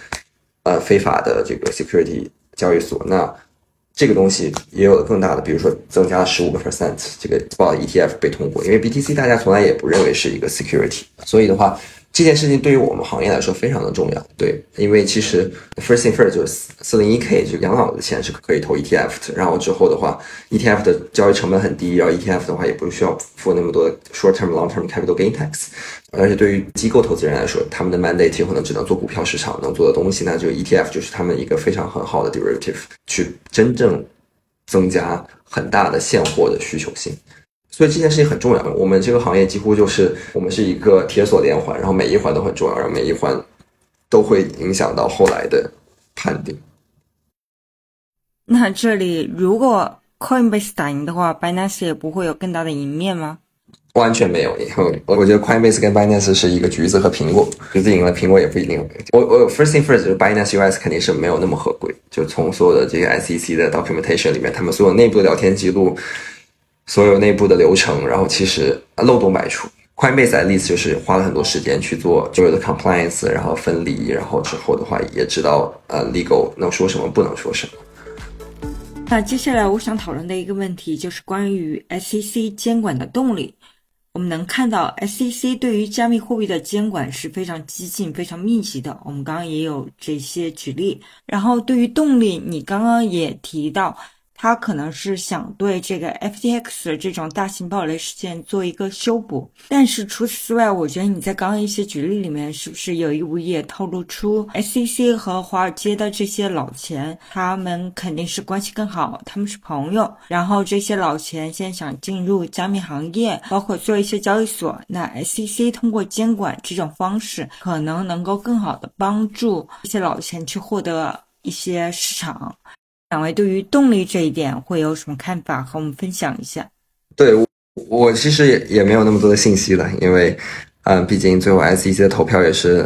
呃非法的这个 security 交易所，那。这个东西也有更大的，比如说增加了十五个 percent，这个暴 ETF 被通过，因为 BTC 大家从来也不认为是一个 security，所以的话。这件事情对于我们行业来说非常的重要，对，因为其实 first thing first 就是四零一 k 这个养老的钱是可以投 ETF 的，然后之后的话，ETF 的交易成本很低，然后 ETF 的话也不需要付那么多 short term long term capital gain tax，而且对于机构投资人来说，他们的 mandate 可能只能做股票市场能做的东西，那就 ETF 就是他们一个非常很好的 derivative，去真正增加很大的现货的需求性。所以这件事情很重要。我们这个行业几乎就是我们是一个铁锁连环，然后每一环都很重要，然后每一环都会影响到后来的判定。那这里如果 Coinbase 打赢的话，Binance 也不会有更大的赢面吗？完全没有。我我觉得 Coinbase 跟 Binance 是一个橘子和苹果，橘子赢了，苹果也不一定。我我 first thing first 就是 Binance US 肯定是没有那么合规，就从所有的这个 SEC 的 documentation 里面，他们所有内部的聊天记录。所有内部的流程，然后其实漏洞百出。Coinbase 的例子就是花了很多时间去做所有的 compliance，然后分离，然后之后的话也知道呃 legal 能说什么，不能说什么。那接下来我想讨论的一个问题就是关于 SEC 监管的动力。我们能看到 SEC 对于加密货币的监管是非常激进、非常密集的。我们刚刚也有这些举例。然后对于动力，你刚刚也提到。他可能是想对这个 FTX 这种大型暴雷事件做一个修补，但是除此之外，我觉得你在刚刚一些举例里面，是不是有意无意也透露出 SEC 和华尔街的这些老钱，他们肯定是关系更好，他们是朋友。然后这些老钱现在想进入加密行业，包括做一些交易所，那 SEC 通过监管这种方式，可能能够更好的帮助这些老钱去获得一些市场。两位对于动力这一点会有什么看法？和我们分享一下。对我其实也也没有那么多的信息了，因为，嗯，毕竟最后 SEC 的投票也是，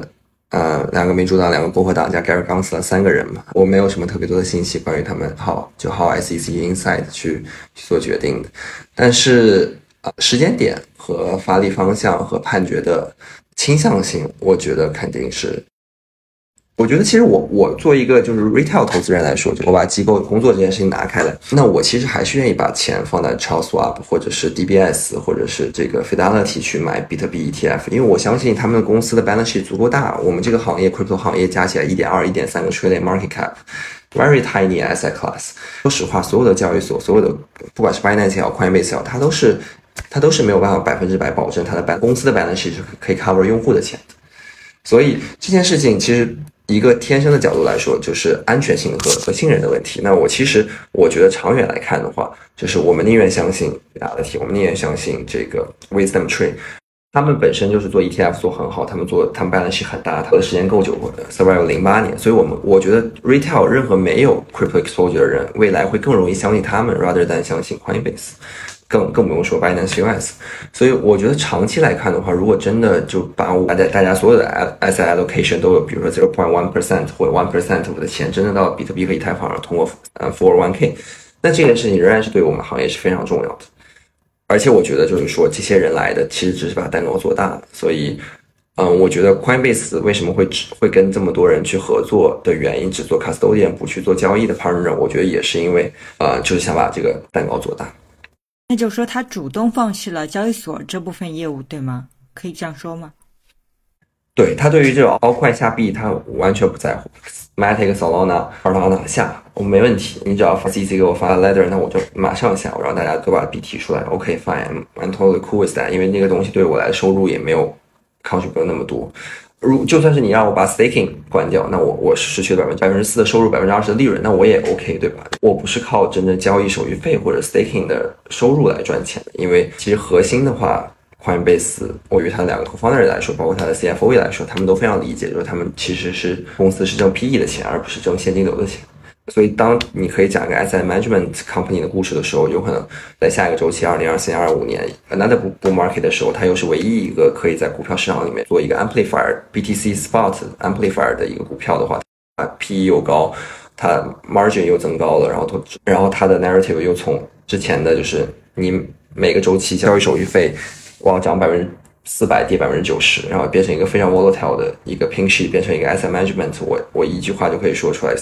呃，两个民主党、两个共和党加 Gary Gensler 三个人嘛，我没有什么特别多的信息关于他们好就好 SEC inside 去去做决定的。但是啊，时间点和发力方向和判决的倾向性，我觉得肯定是。我觉得其实我我做一个就是 retail 投资人来说，我把机构工作这件事情拿开了，那我其实还是愿意把钱放在 Charles Schwab 或者是 DBS 或者是这个 Fidelity 去买比特币 ETF，因为我相信他们的公司的 balance 足够大。我们这个行业 crypto 行业加起来一点二、一点三个 trillion market cap，very tiny asset class。说实话，所有的交易所，所有的不管是 Binance 也好，Coinbase 也好，它都是它都是没有办法百分之百保证它的 b 公司的 balance 是可以 cover 用户的钱的。所以这件事情其实。一个天生的角度来说，就是安全性和和信任的问题。那我其实我觉得长远来看的话，就是我们宁愿相信 reality，我们宁愿相信这个 wisdom tree，他们本身就是做 ETF 做很好，他们做他们 balance 很大，投的时间够久，survive 零八年。所以我们我觉得 retail 任何没有 crypto exposure 的人，未来会更容易相信他们，rather than 相信 Coinbase。更更不用说 Binance US，所以我觉得长期来看的话，如果真的就把大家大家所有的 S S allocation 都有，比如说 zero point one percent 或者 one percent 我的钱真的到比特币和以太坊上通过呃 four one k，那这件事情仍然是对我们行业是非常重要的。而且我觉得就是说，这些人来的其实只是把蛋糕做大。所以，嗯，我觉得 Coinbase 为什么会只会跟这么多人去合作的原因，只做 custodian 不去做交易的 partner，我觉得也是因为呃，就是想把这个蛋糕做大。那就说，他主动放弃了交易所这部分业务，对吗？可以这样说吗？对他对于这种凹块下币，他完全不在乎。Matic、Solana、Cardano 下，我没问题。你只要发 CC 给我发 letter，那我就马上下，我让大家都把币提出来。OK，fine，I'm totally cool with that。因为那个东西对我来收入也没有 contribute 那么多。如就算是你让我把 staking 关掉，那我我是失去了百分之百分之四的收入，百分之二十的利润，那我也 OK，对吧？我不是靠真正交易手续费或者 staking 的收入来赚钱的，因为其实核心的话，Coinbase，我与他两个 co-founder 来说，包括他的 CFO 来说，他们都非常理解，就是他们其实是公司是挣 PE 的钱，而不是挣现金流的钱。所以，当你可以讲一个 asset management company 的故事的时候，有可能在下一个周期，二零二四年、二五年，another bull market 的时候，它又是唯一一个可以在股票市场里面做一个 amplifier BTC spot amplifier 的一个股票的话，啊，PE 又高，它 margin 又增高了，然后它，然后它的 narrative 又从之前的就是你每个周期交易手续费往涨百分之四百，跌百分之九十，然后变成一个非常 volatile 的一个 pink sheet，变成一个 asset management，我我一句话就可以说出来。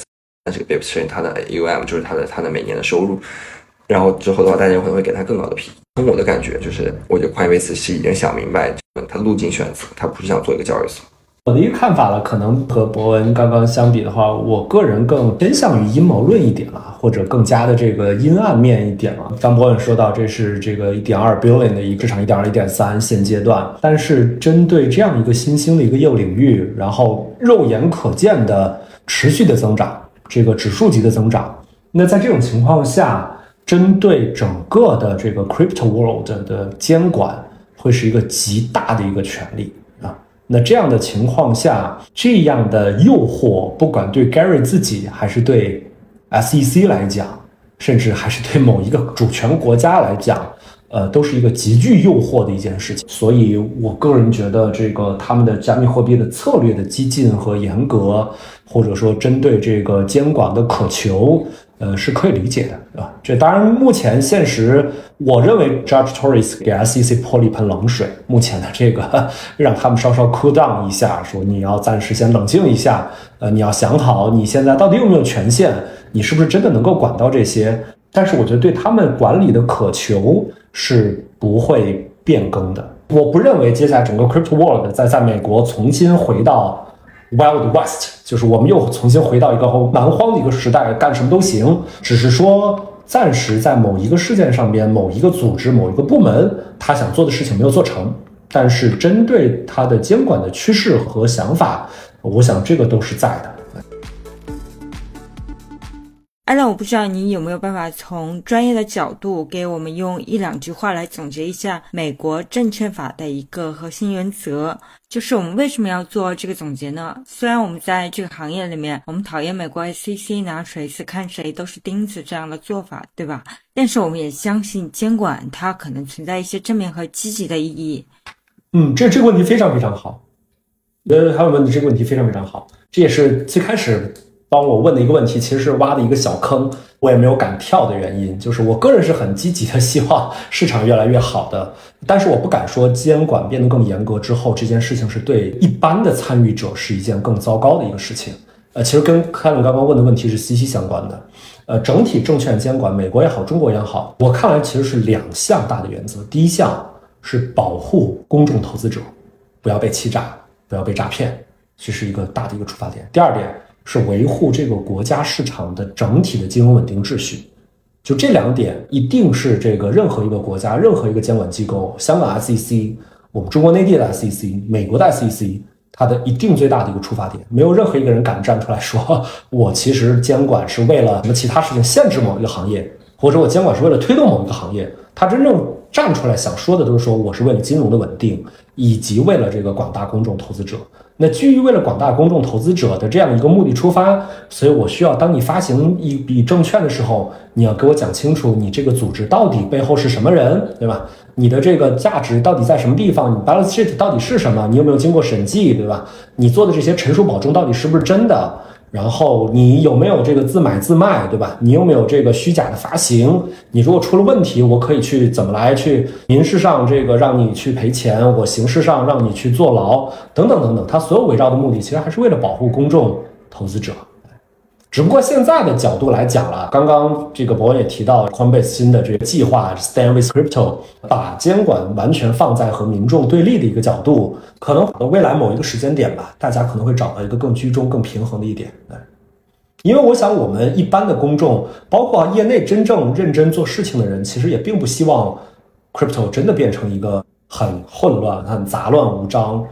那这个 b i p s 它的 UM 就是它的它的每年的收入，然后之后的话，大家可能会给它更高的 P。从我的感觉，就是我觉得 Coinbase 是已经想明白它路径选择，它不是想做一个交易所。我的一个看法了，可能和博文刚刚相比的话，我个人更偏向于阴谋论一点了，或者更加的这个阴暗面一点了。当博文说到这是这个一点二 billion 的一个市场，一点二、一点三现阶段，但是针对这样一个新兴的一个业务领域，然后肉眼可见的持续的增长。这个指数级的增长，那在这种情况下，针对整个的这个 crypto world 的监管，会是一个极大的一个权利啊。那这样的情况下，这样的诱惑，不管对 Gary 自己，还是对 SEC 来讲，甚至还是对某一个主权国家来讲。呃，都是一个极具诱惑的一件事情，所以我个人觉得，这个他们的加密货币的策略的激进和严格，或者说针对这个监管的渴求，呃，是可以理解的，对吧？这当然，目前现实，我认为 Judge Torres 给 SEC 泼了一盆冷水，目前的这个 让他们稍稍 cool down 一下，说你要暂时先冷静一下，呃，你要想好你现在到底有没有权限，你是不是真的能够管到这些？但是我觉得对他们管理的渴求。是不会变更的。我不认为接下来整个 crypto world 在在美国重新回到 wild west，就是我们又重新回到一个蛮荒的一个时代，干什么都行。只是说暂时在某一个事件上边、某一个组织、某一个部门，他想做的事情没有做成，但是针对他的监管的趋势和想法，我想这个都是在的。艾伦，我不知道你有没有办法从专业的角度给我们用一两句话来总结一下美国证券法的一个核心原则。就是我们为什么要做这个总结呢？虽然我们在这个行业里面，我们讨厌美国 SEC 拿谁是看谁都是钉子这样的做法，对吧？但是我们也相信监管它可能存在一些正面和积极的意义。嗯，这这个问题非常非常好。呃，还有问的这个问题非常非常好，这也是最开始。帮我问的一个问题，其实是挖的一个小坑，我也没有敢跳的原因，就是我个人是很积极的，希望市场越来越好的，但是我不敢说监管变得更严格之后，这件事情是对一般的参与者是一件更糟糕的一个事情。呃，其实跟凯伦刚刚问的问题是息息相关的。呃，整体证券监管，美国也好，中国也好，我看来其实是两项大的原则，第一项是保护公众投资者，不要被欺诈，不要被诈骗，这是一个大的一个出发点。第二点。是维护这个国家市场的整体的金融稳定秩序，就这两点一定是这个任何一个国家、任何一个监管机构，香港 SEC、我们中国内地的 SEC、美国的 SEC，它的一定最大的一个出发点。没有任何一个人敢站出来说，我其实监管是为了什么其他事情限制某一个行业，或者我监管是为了推动某一个行业。它真正站出来想说的都是说，我是为了金融的稳定，以及为了这个广大公众投资者。那基于为了广大公众投资者的这样一个目的出发，所以我需要当你发行一笔证券的时候，你要给我讲清楚你这个组织到底背后是什么人，对吧？你的这个价值到底在什么地方？你 balance sheet 到底是什么？你有没有经过审计，对吧？你做的这些陈述保证到底是不是真的？然后你有没有这个自买自卖，对吧？你有没有这个虚假的发行？你如果出了问题，我可以去怎么来去民事上这个让你去赔钱，我刑事上让你去坐牢，等等等等。它所有围绕的目的，其实还是为了保护公众投资者。只不过现在的角度来讲了，刚刚这个博文也提到，Coinbase 新的这个计划 Stand with Crypto，把监管完全放在和民众对立的一个角度，可能未来某一个时间点吧，大家可能会找到一个更居中、更平衡的一点。因为我想，我们一般的公众，包括业内真正认真做事情的人，其实也并不希望 Crypto 真的变成一个很混乱、很杂乱无章。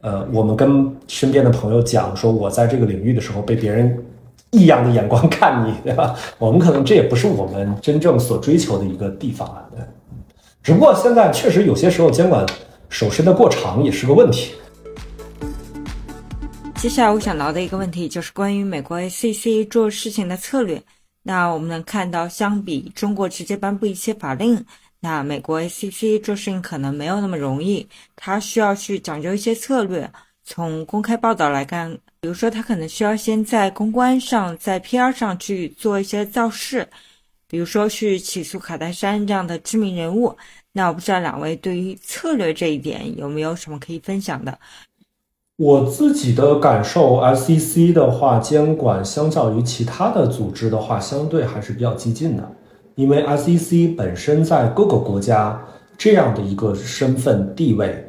呃，我们跟身边的朋友讲说，我在这个领域的时候被别人。异样的眼光看你，对吧？我们可能这也不是我们真正所追求的一个地方啊。对，只不过现在确实有些时候监管手伸的过长也是个问题。接下来我想聊的一个问题就是关于美国 SEC 做事情的策略。那我们能看到，相比中国直接颁布一些法令，那美国 SEC 做事情可能没有那么容易，它需要去讲究一些策略。从公开报道来看。比如说，他可能需要先在公关上、在 PR 上去做一些造势，比如说去起诉卡戴珊这样的知名人物。那我不知道两位对于策略这一点有没有什么可以分享的？我自己的感受，SEC 的话监管相较于其他的组织的话，相对还是比较激进的，因为 SEC 本身在各个国家这样的一个身份地位。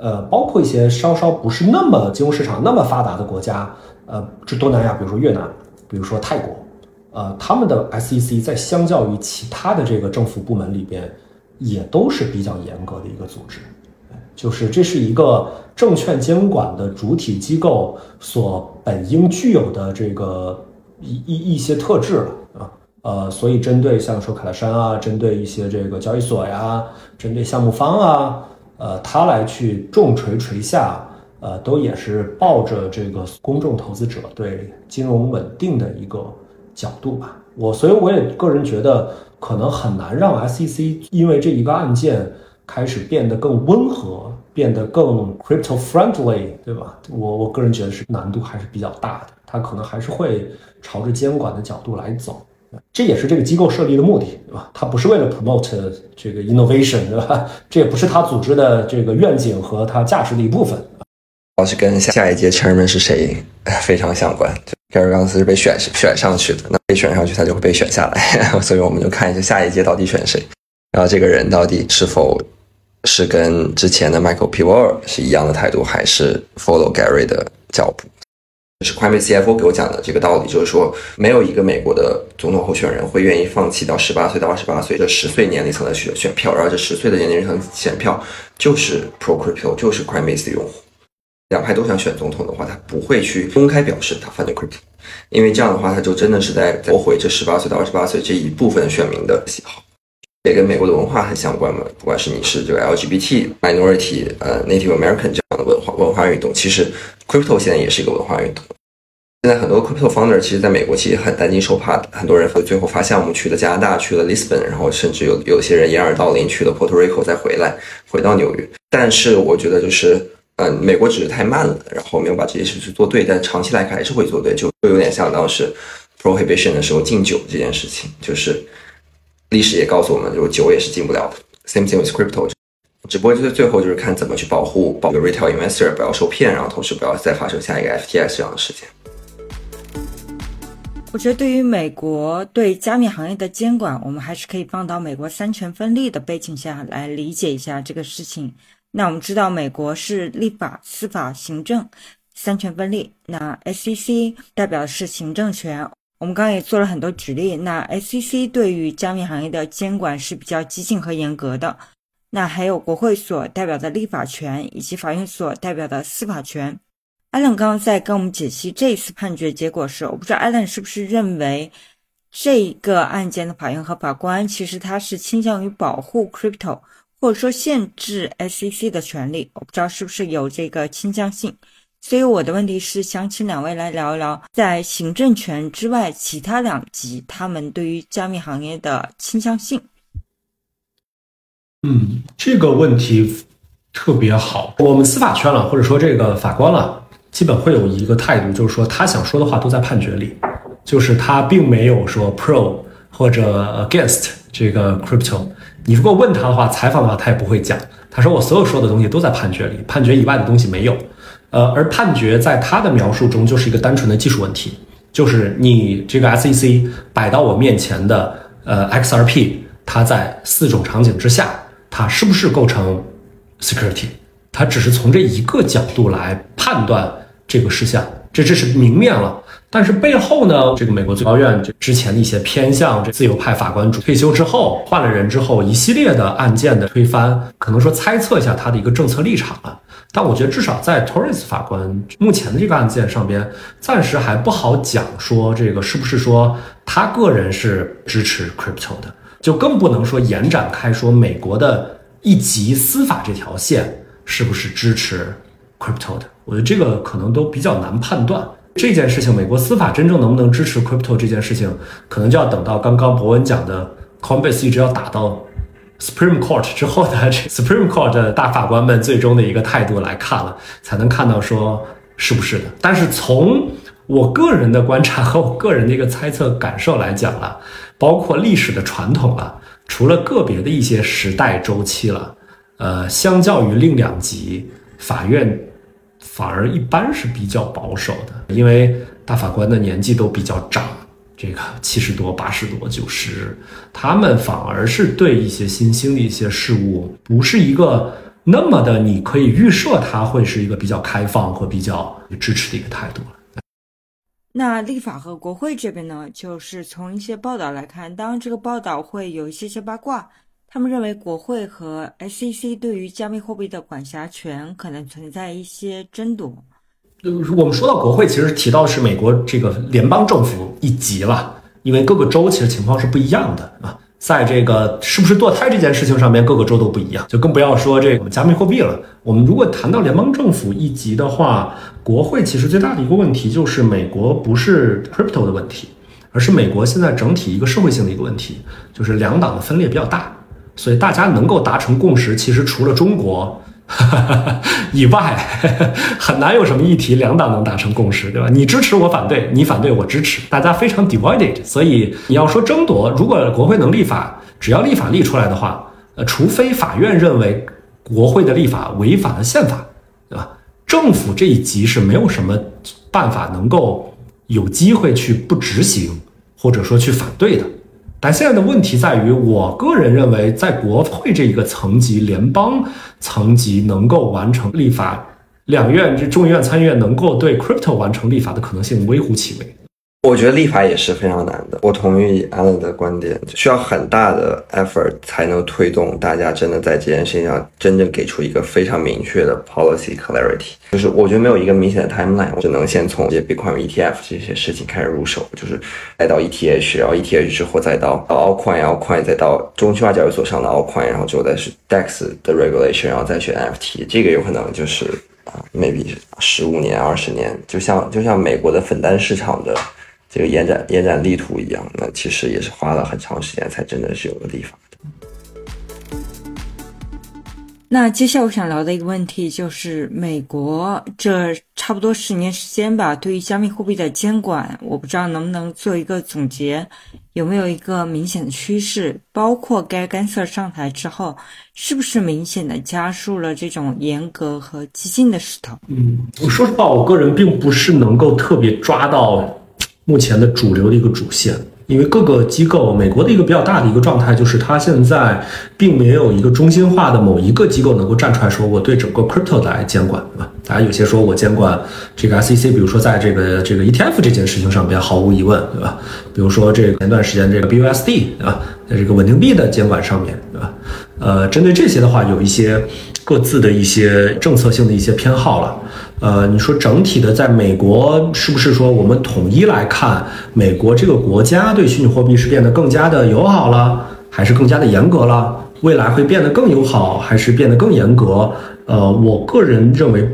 呃，包括一些稍稍不是那么金融市场那么发达的国家，呃，这东南亚，比如说越南，比如说泰国，呃，他们的 SEC 在相较于其他的这个政府部门里边，也都是比较严格的一个组织，就是这是一个证券监管的主体机构所本应具有的这个一一一些特质了啊，呃，所以针对像说卡戴珊啊，针对一些这个交易所呀，针对项目方啊。呃，他来去重锤锤下，呃，都也是抱着这个公众投资者对金融稳定的一个角度吧。我所以我也个人觉得，可能很难让 SEC 因为这一个案件开始变得更温和，变得更 crypto friendly，对吧？我我个人觉得是难度还是比较大的，他可能还是会朝着监管的角度来走。这也是这个机构设立的目的，对吧？它不是为了 promote 这个 innovation，对吧？这也不是它组织的这个愿景和它价值的一部分。要是跟下一届 chairman 是谁 非常相关。盖尔·冈斯是被选选上去的，那被选上去，他就会被选下来。所以我们就看一下下一届到底选谁，然后这个人到底是否是跟之前的 Michael P. Wall 是一样的态度，还是 follow Gary 的脚步。是 Coinbase CFO 给我讲的这个道理，就是说没有一个美国的总统候选人会愿意放弃到十八岁到二十八岁这十岁年龄层的选选票，然后这十岁的年龄层选票就是 Pro Crypto，就是 Coinbase 的用户。两派都想选总统的话，他不会去公开表示他反对 Crypto，因为这样的话，他就真的是在驳回这十八岁到二十八岁这一部分选民的喜好。也跟美国的文化很相关嘛，不管是你是这个 LGBT minority 呃 Native American 这样的文化文化运动，其实 crypto 现在也是一个文化运动。现在很多 crypto founder 其实在美国其实很担惊受怕的，很多人会最后发项目去了加拿大，去了 Lisbon，然后甚至有有些人掩耳盗铃去了 Puerto Rico 再回来，回到纽约。但是我觉得就是嗯，美国只是太慢了，然后没有把这些事情做对，但长期来看还是会做对，就有点像当时 prohibition 的时候禁酒这件事情，就是。历史也告诉我们，就是酒也是进不了的。Same thing with crypto，只不过就是最后就是看怎么去保护保 retail investor 不要受骗，然后同时不要再发生下一个 FTX 这样的事件。我觉得对于美国对加密行业的监管，我们还是可以放到美国三权分立的背景下来理解一下这个事情。那我们知道，美国是立法、司法、行政三权分立，那 SEC 代表的是行政权。我们刚刚也做了很多举例，那 SEC 对于加密行业的监管是比较激进和严格的。那还有国会所代表的立法权，以及法院所代表的司法权。艾伦刚刚在跟我们解析这一次判决结果时，我不知道艾伦是不是认为这个案件的法院和法官其实他是倾向于保护 crypto，或者说限制 SEC 的权利。我不知道是不是有这个倾向性。所以我的问题是，想请两位来聊一聊，在行政权之外，其他两级他们对于加密行业的倾向性。嗯，这个问题特别好。我们司法圈了，或者说这个法官了，基本会有一个态度，就是说他想说的话都在判决里，就是他并没有说 pro 或者 against 这个 crypto。你如果问他的话，采访的话，他也不会讲。他说我所有说的东西都在判决里，判决以外的东西没有。呃，而判决在他的描述中就是一个单纯的技术问题，就是你这个 SEC 摆到我面前的呃 XRP，它在四种场景之下，它是不是构成 security？它只是从这一个角度来判断这个事项，这这是明面了。但是背后呢，这个美国最高院这之前的一些偏向这自由派法官主退休之后换了人之后，一系列的案件的推翻，可能说猜测一下他的一个政策立场了。但我觉得至少在 Torres 法官目前的这个案件上边，暂时还不好讲说这个是不是说他个人是支持 crypto 的，就更不能说延展开说美国的一级司法这条线是不是支持 crypto 的。我觉得这个可能都比较难判断。这件事情，美国司法真正能不能支持 crypto 这件事情，可能就要等到刚刚博文讲的 Coinbase 一直要打到。Supreme Court 之后的 这 Supreme Court 的大法官们最终的一个态度来看了，才能看到说是不是的。但是从我个人的观察和我个人的一个猜测感受来讲了，包括历史的传统了，除了个别的一些时代周期了，呃，相较于另两级法院，反而一般是比较保守的，因为大法官的年纪都比较长。这个七十多、八十多、九十，他们反而是对一些新兴的一些事物，不是一个那么的，你可以预设他会是一个比较开放和比较支持的一个态度那立法和国会这边呢，就是从一些报道来看，当然这个报道会有一些些八卦，他们认为国会和 SEC 对于加密货币的管辖权可能存在一些争夺。呃我们说到国会，其实提到是美国这个联邦政府一级了，因为各个州其实情况是不一样的啊。在这个是不是堕胎这件事情上面，各个州都不一样，就更不要说这个加密货币了。我们如果谈到联邦政府一级的话，国会其实最大的一个问题就是美国不是 crypto 的问题，而是美国现在整体一个社会性的一个问题，就是两党的分裂比较大，所以大家能够达成共识，其实除了中国。以外，很难有什么议题两党能达成共识，对吧？你支持我反对，你反对我支持，大家非常 divided。所以你要说争夺，如果国会能立法，只要立法立出来的话，呃，除非法院认为国会的立法违反了宪法，对吧？政府这一级是没有什么办法能够有机会去不执行，或者说去反对的。但现在的问题在于，我个人认为，在国会这一个层级、联邦层级能够完成立法两院这众议院、参议院能够对 crypto 完成立法的可能性微乎其微。我觉得立法也是非常难的。我同意 Alan 的观点，需要很大的 effort 才能推动大家真的在这件事情上真正给出一个非常明确的 policy clarity。就是我觉得没有一个明显的 timeline，我只能先从这些 Bitcoin ETF 这些事情开始入手，就是再到 ETH，然后 ETH 之后再到 Altcoin，Altcoin 再到中心化交易所上的 Alcoin，然后之后再是 DEX 的 regulation，然后再去 NFT。这个有可能就是啊，maybe 十五年、二十年，就像就像美国的粉单市场的。这个延展延展力图一样，那其实也是花了很长时间才真的是有个立法的。那接下来我想聊的一个问题就是，美国这差不多十年时间吧，对于加密货币的监管，我不知道能不能做一个总结，有没有一个明显的趋势？包括该干涉上台之后，是不是明显的加速了这种严格和激进的势头？嗯，我说实话，我个人并不是能够特别抓到。目前的主流的一个主线，因为各个机构，美国的一个比较大的一个状态就是，它现在并没有一个中心化的某一个机构能够站出来说，我对整个 crypto 来监管，对吧？大家有些说我监管这个 SEC，比如说在这个这个 ETF 这件事情上边，毫无疑问，对吧？比如说这前段时间这个 BUSD，对吧？在这个稳定币的监管上面，对吧？呃，针对这些的话，有一些各自的一些政策性的一些偏好了。呃，你说整体的在美国是不是说我们统一来看，美国这个国家对虚拟货币是变得更加的友好了，还是更加的严格了？未来会变得更友好，还是变得更严格？呃，我个人认为，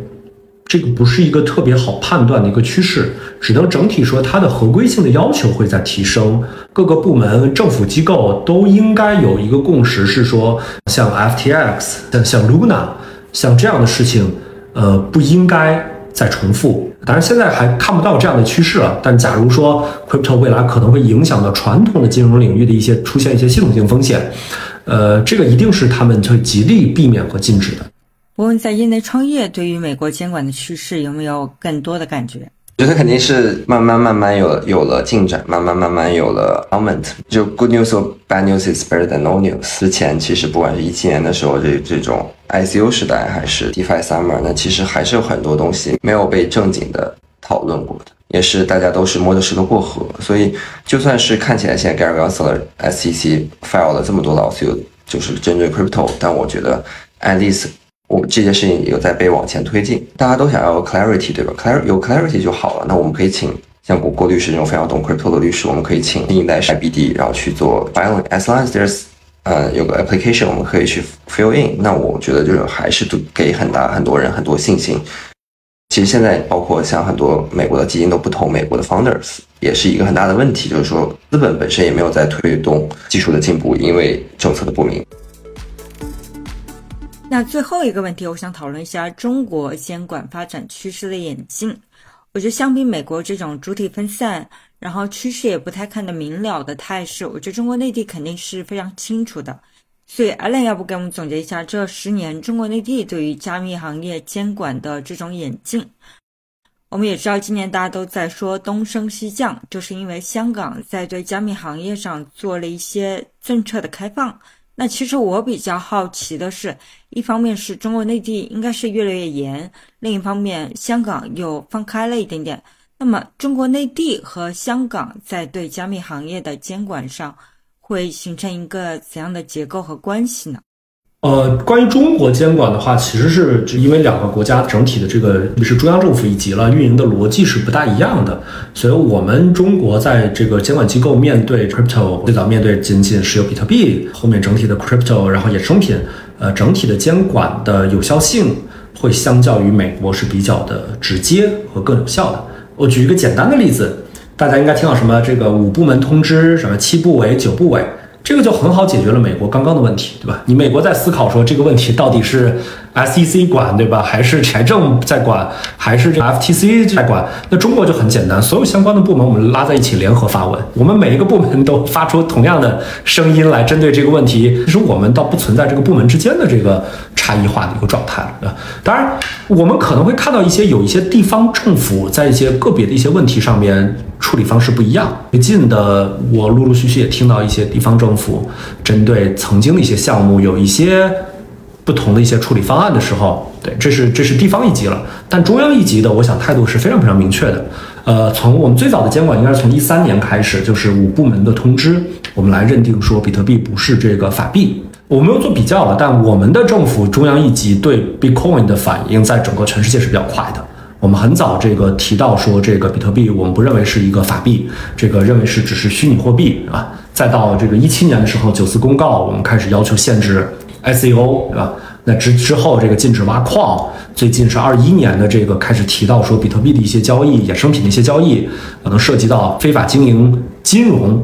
这个不是一个特别好判断的一个趋势，只能整体说它的合规性的要求会在提升，各个部门、政府机构都应该有一个共识，是说像 FTX、像像 Luna、像这样的事情。呃，不应该再重复。当然，现在还看不到这样的趋势了。但假如说 crypto 未来可能会影响到传统的金融领域的一些出现一些系统性风险，呃，这个一定是他们会极力避免和禁止的。问问在业内创业，对于美国监管的趋势有没有更多的感觉？觉得肯定是慢慢慢慢有有了进展，慢慢慢慢有了 moment。就 good news or bad news is better than no news。之前其实不管是一七年的时候，这这种 I C U 时代，还是 DeFi Summer，那其实还是有很多东西没有被正经的讨论过的，也是大家都是摸着石头过河。所以就算是看起来现在 Gary Gensler SEC file 了这么多 lawsuit，就是针对 crypto，但我觉得 at least。我们这件事情有在被往前推进，大家都想要 clarity，对吧？clarity 有 clarity 就好了。那我们可以请像郭郭律师这种非常懂 crypto 的律师，我们可以请新一代 IBD，然后去做 filing。As long as there's 呃有个 application，我们可以去 fill in。那我觉得就是还是给很大很多人很多信心。其实现在包括像很多美国的基金都不投美国的 founders，也是一个很大的问题，就是说资本本身也没有在推动技术的进步，因为政策的不明。那最后一个问题，我想讨论一下中国监管发展趋势的演进。我觉得相比美国这种主体分散，然后趋势也不太看得明了的态势，我觉得中国内地肯定是非常清楚的。所以，Allen 要不给我们总结一下这十年中国内地对于加密行业监管的这种演进？我们也知道，今年大家都在说东升西降，就是因为香港在对加密行业上做了一些政策的开放。那其实我比较好奇的是，一方面是中国内地应该是越来越严，另一方面香港又放开了一点点。那么中国内地和香港在对加密行业的监管上，会形成一个怎样的结构和关系呢？呃，关于中国监管的话，其实是因为两个国家整体的这个是中央政府以及了运营的逻辑是不大一样的，所以我们中国在这个监管机构面对 crypto 最早面对仅仅是有比特币，后面整体的 crypto 然后衍生品，呃，整体的监管的有效性会相较于美国是比较的直接和更有效的。我举一个简单的例子，大家应该听到什么这个五部门通知，什么七部委、九部委。这个就很好解决了美国刚刚的问题，对吧？你美国在思考说这个问题到底是 SEC 管，对吧？还是财政在管，还是这 FTC 在管？那中国就很简单，所有相关的部门我们拉在一起联合发文，我们每一个部门都发出同样的声音来针对这个问题。其实我们倒不存在这个部门之间的这个差异化的一个状态啊。当然，我们可能会看到一些有一些地方政府在一些个别的一些问题上面。处理方式不一样。最近的，我陆陆续续也听到一些地方政府针对曾经的一些项目有一些不同的一些处理方案的时候，对，这是这是地方一级了。但中央一级的，我想态度是非常非常明确的。呃，从我们最早的监管应该是从一三年开始，就是五部门的通知，我们来认定说比特币不是这个法币。我没有做比较了，但我们的政府中央一级对 Bitcoin 的反应，在整个全世界是比较快的。我们很早这个提到说，这个比特币我们不认为是一个法币，这个认为是只是虚拟货币啊。再到这个一七年的时候，九次公告，我们开始要求限制 ICO，对吧？那之之后这个禁止挖矿，最近是二一年的这个开始提到说，比特币的一些交易、衍生品的一些交易，可能涉及到非法经营金融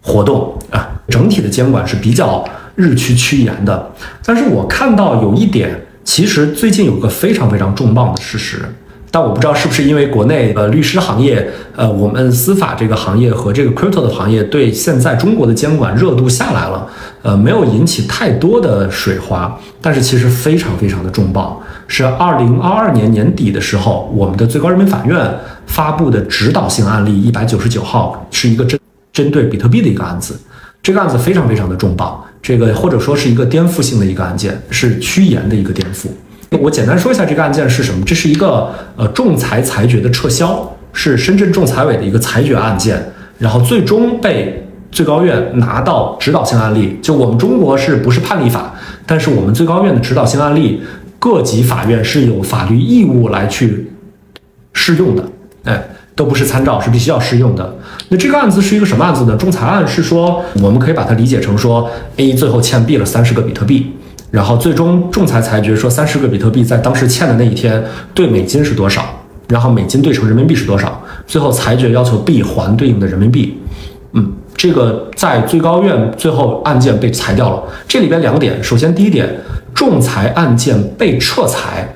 活动啊。整体的监管是比较日趋趋严的。但是我看到有一点，其实最近有个非常非常重磅的事实。但我不知道是不是因为国内呃律师行业，呃我们司法这个行业和这个 crypto 的行业对现在中国的监管热度下来了，呃没有引起太多的水花，但是其实非常非常的重磅，是二零二二年年底的时候，我们的最高人民法院发布的指导性案例一百九十九号，是一个针针对比特币的一个案子，这个案子非常非常的重磅，这个或者说是一个颠覆性的一个案件，是趋严的一个颠覆。我简单说一下这个案件是什么，这是一个呃仲裁裁决的撤销，是深圳仲裁委的一个裁决案件，然后最终被最高院拿到指导性案例。就我们中国是不是判例法？但是我们最高院的指导性案例，各级法院是有法律义务来去适用的，哎，都不是参照，是必须要适用的。那这个案子是一个什么案子呢？仲裁案是说，我们可以把它理解成说，A 最后欠 B 了三十个比特币。然后最终仲裁裁决说，三十个比特币在当时欠的那一天对美金是多少，然后美金兑成人民币是多少，最后裁决要求 B 还对应的人民币。嗯，这个在最高院最后案件被裁掉了。这里边两点，首先第一点，仲裁案件被撤裁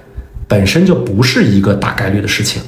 本身就不是一个大概率的事情，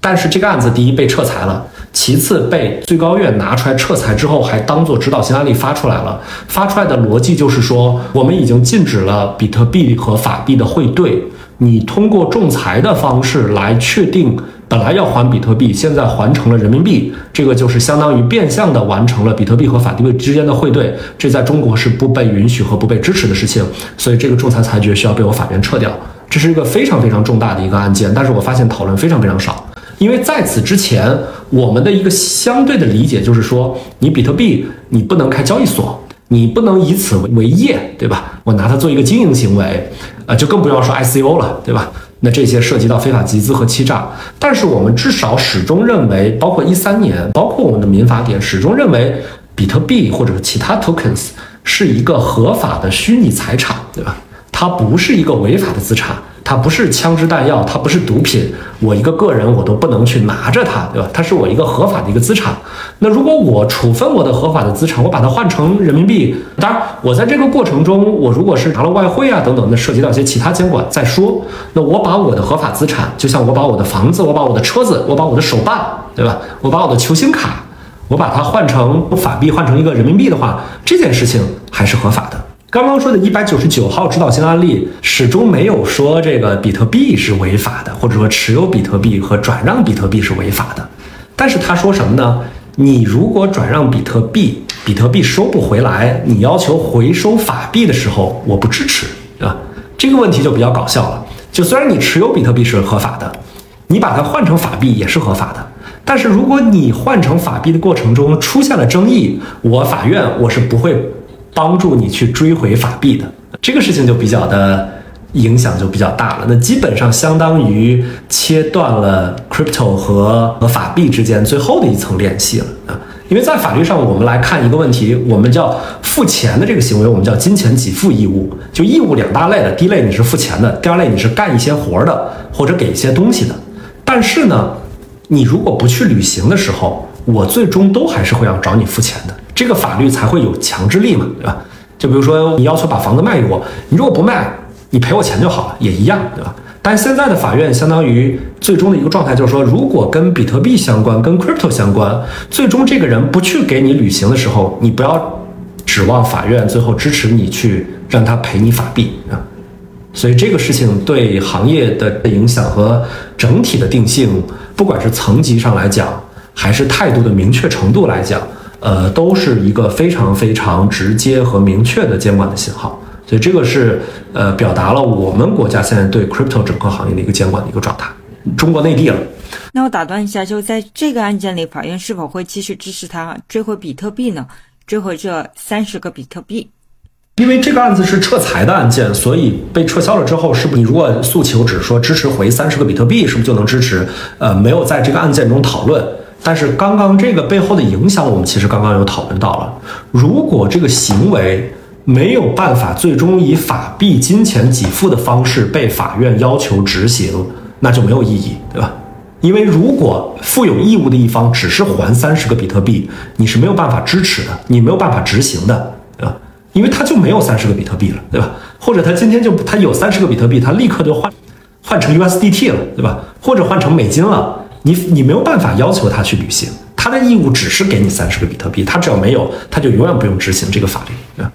但是这个案子第一被撤裁了。其次，被最高院拿出来撤裁之后，还当做指导性案例发出来了。发出来的逻辑就是说，我们已经禁止了比特币和法币的汇兑。你通过仲裁的方式来确定，本来要还比特币，现在还成了人民币，这个就是相当于变相的完成了比特币和法币之间的汇兑。这在中国是不被允许和不被支持的事情，所以这个仲裁裁决需要被我法院撤掉。这是一个非常非常重大的一个案件，但是我发现讨论非常非常少。因为在此之前，我们的一个相对的理解就是说，你比特币你不能开交易所，你不能以此为业，对吧？我拿它做一个经营行为，呃，就更不要说 ICO 了，对吧？那这些涉及到非法集资和欺诈。但是我们至少始终认为，包括一三年，包括我们的民法典，始终认为比特币或者其他 tokens 是一个合法的虚拟财产，对吧？它不是一个违法的资产。它不是枪支弹药，它不是毒品，我一个个人我都不能去拿着它，对吧？它是我一个合法的一个资产。那如果我处分我的合法的资产，我把它换成人民币，当然我在这个过程中，我如果是拿了外汇啊等等，那涉及到一些其他监管再说。那我把我的合法资产，就像我把我的房子，我把我的车子，我把我的手办，对吧？我把我的球星卡，我把它换成法币，换成一个人民币的话，这件事情还是合法的。刚刚说的一百九十九号指导性案例始终没有说这个比特币是违法的，或者说持有比特币和转让比特币是违法的。但是他说什么呢？你如果转让比特币，比特币收不回来，你要求回收法币的时候，我不支持，对吧？这个问题就比较搞笑了。就虽然你持有比特币是合法的，你把它换成法币也是合法的，但是如果你换成法币的过程中出现了争议，我法院我是不会。帮助你去追回法币的这个事情就比较的影响就比较大了，那基本上相当于切断了 crypto 和和法币之间最后的一层联系了啊！因为在法律上，我们来看一个问题，我们叫付钱的这个行为，我们叫金钱给付义务。就义务两大类的，第一类你是付钱的，第二类你是干一些活的或者给一些东西的。但是呢，你如果不去履行的时候，我最终都还是会要找你付钱的。这个法律才会有强制力嘛，对吧？就比如说你要求把房子卖给我，你如果不卖，你赔我钱就好了，也一样，对吧？但现在的法院相当于最终的一个状态就是说，如果跟比特币相关、跟 crypto 相关，最终这个人不去给你履行的时候，你不要指望法院最后支持你去让他赔你法币啊。所以这个事情对行业的影响和整体的定性，不管是层级上来讲，还是态度的明确程度来讲。呃，都是一个非常非常直接和明确的监管的信号。所以这个是呃表达了我们国家现在对 crypto 整个行业的一个监管的一个状态。中国内地了。那我打断一下，就在这个案件里，法院是否会继续支持他追回比特币呢？追回这三十个比特币？因为这个案子是撤财的案件，所以被撤销了之后，是不是你如果诉求只是说支持回三十个比特币，是不是就能支持？呃，没有在这个案件中讨论。但是刚刚这个背后的影响，我们其实刚刚有讨论到了。如果这个行为没有办法最终以法币金钱给付的方式被法院要求执行，那就没有意义，对吧？因为如果负有义务的一方只是还三十个比特币，你是没有办法支持的，你没有办法执行的，对吧？因为他就没有三十个比特币了，对吧？或者他今天就他有三十个比特币，他立刻就换换成 USDT 了，对吧？或者换成美金了，你你没有办法要求他去履行他的义务，只是给你三十个比特币，他只要没有，他就永远不用执行这个法律，对吧？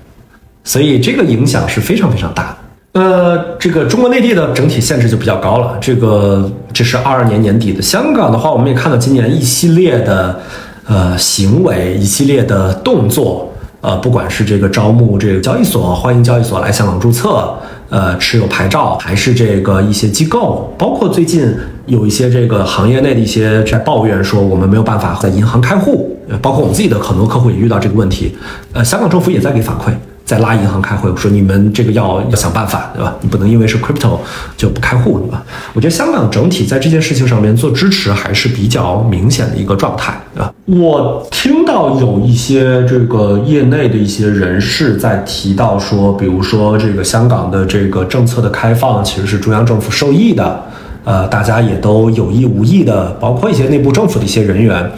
所以这个影响是非常非常大的。呃，这个中国内地的整体限制就比较高了。这个这是二二年年底的。香港的话，我们也看到今年一系列的呃行为，一系列的动作。呃，不管是这个招募这个交易所，欢迎交易所来香港注册，呃，持有牌照，还是这个一些机构，包括最近有一些这个行业内的一些在抱怨说，我们没有办法在银行开户，包括我们自己的很多客户也遇到这个问题。呃，香港政府也在给反馈。在拉银行开会，说你们这个要要想办法，对吧？你不能因为是 crypto 就不开户，对吧？我觉得香港整体在这件事情上面做支持还是比较明显的一个状态，对吧？我听到有一些这个业内的一些人士在提到说，比如说这个香港的这个政策的开放其实是中央政府受益的，呃，大家也都有意无意的，包括一些内部政府的一些人员。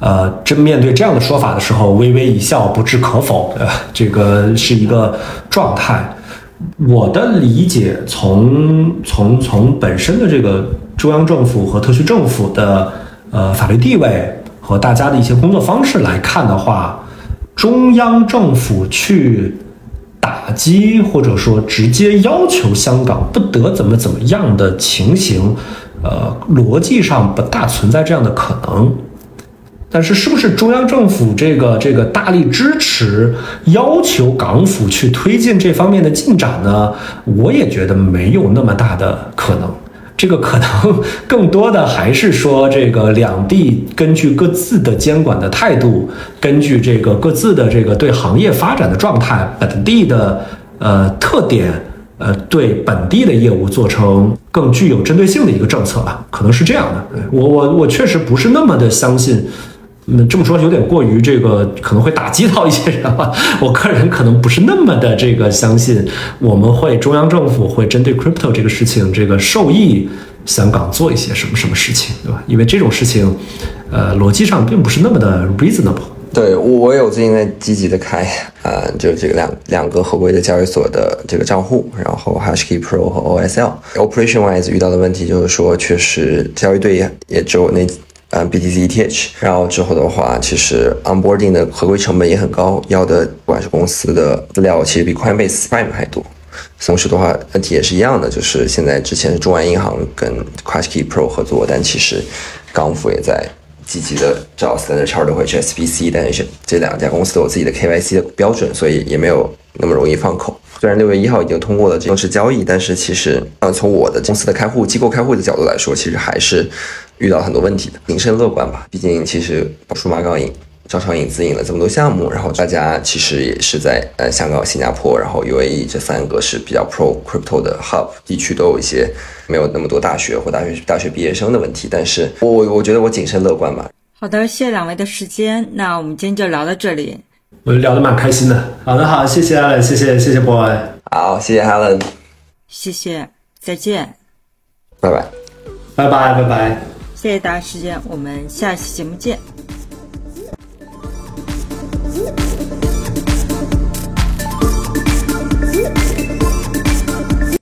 呃，真面对这样的说法的时候，微微一笑，不置可否，对吧？这个是一个状态。我的理解，从从从本身的这个中央政府和特区政府的呃法律地位和大家的一些工作方式来看的话，中央政府去打击或者说直接要求香港不得怎么怎么样的情形，呃，逻辑上不大存在这样的可能。但是，是不是中央政府这个这个大力支持，要求港府去推进这方面的进展呢？我也觉得没有那么大的可能。这个可能更多的还是说，这个两地根据各自的监管的态度，根据这个各自的这个对行业发展的状态、本地的呃特点，呃，对本地的业务做成更具有针对性的一个政策吧。可能是这样的。我我我确实不是那么的相信。那这么说有点过于这个，可能会打击到一些人了。我个人可能不是那么的这个相信，我们会中央政府会针对 crypto 这个事情，这个受益香港做一些什么什么事情，对吧？因为这种事情，呃，逻辑上并不是那么的 reasonable。对我，有最近在积极的开，呃，就这个两两个合规的交易所的这个账户，然后 HashKey Pro 和 OSL。Operation wise 遇到的问题就是说，确实交易对也只有那。呃，BTC ETH，然后之后的话，其实 onboarding 的合规成本也很高，要的不管是公司的资料，其实比 Coinbase Prime 还多。同时的话，问题也是一样的，就是现在之前是中外银行跟 HashKey Pro 合作，但其实港府也在积极的找 Standard Chartered 或者 SBC，但是这两家公司都有自己的 KYC 的标准，所以也没有那么容易放口。虽然六月一号已经通过了正式交易，但是其实呃，从我的公司的开户机构开户的角度来说，其实还是。遇到很多问题的，谨慎乐观吧。毕竟，其实数码港引招商引资引了这么多项目，然后大家其实也是在呃香港、新加坡，然后 UAE 这三个是比较 pro crypto 的 hub 地区，都有一些没有那么多大学或大学大学毕业生的问题。但是我我我觉得我谨慎乐观吧。好的，谢谢两位的时间，那我们今天就聊到这里。我聊得蛮开心的。好的，好，谢谢 Allen，谢谢谢谢 boy。好，谢谢 Allen。谢谢，再见。拜拜。拜拜拜拜。谢谢大家时间，我们下期节目见。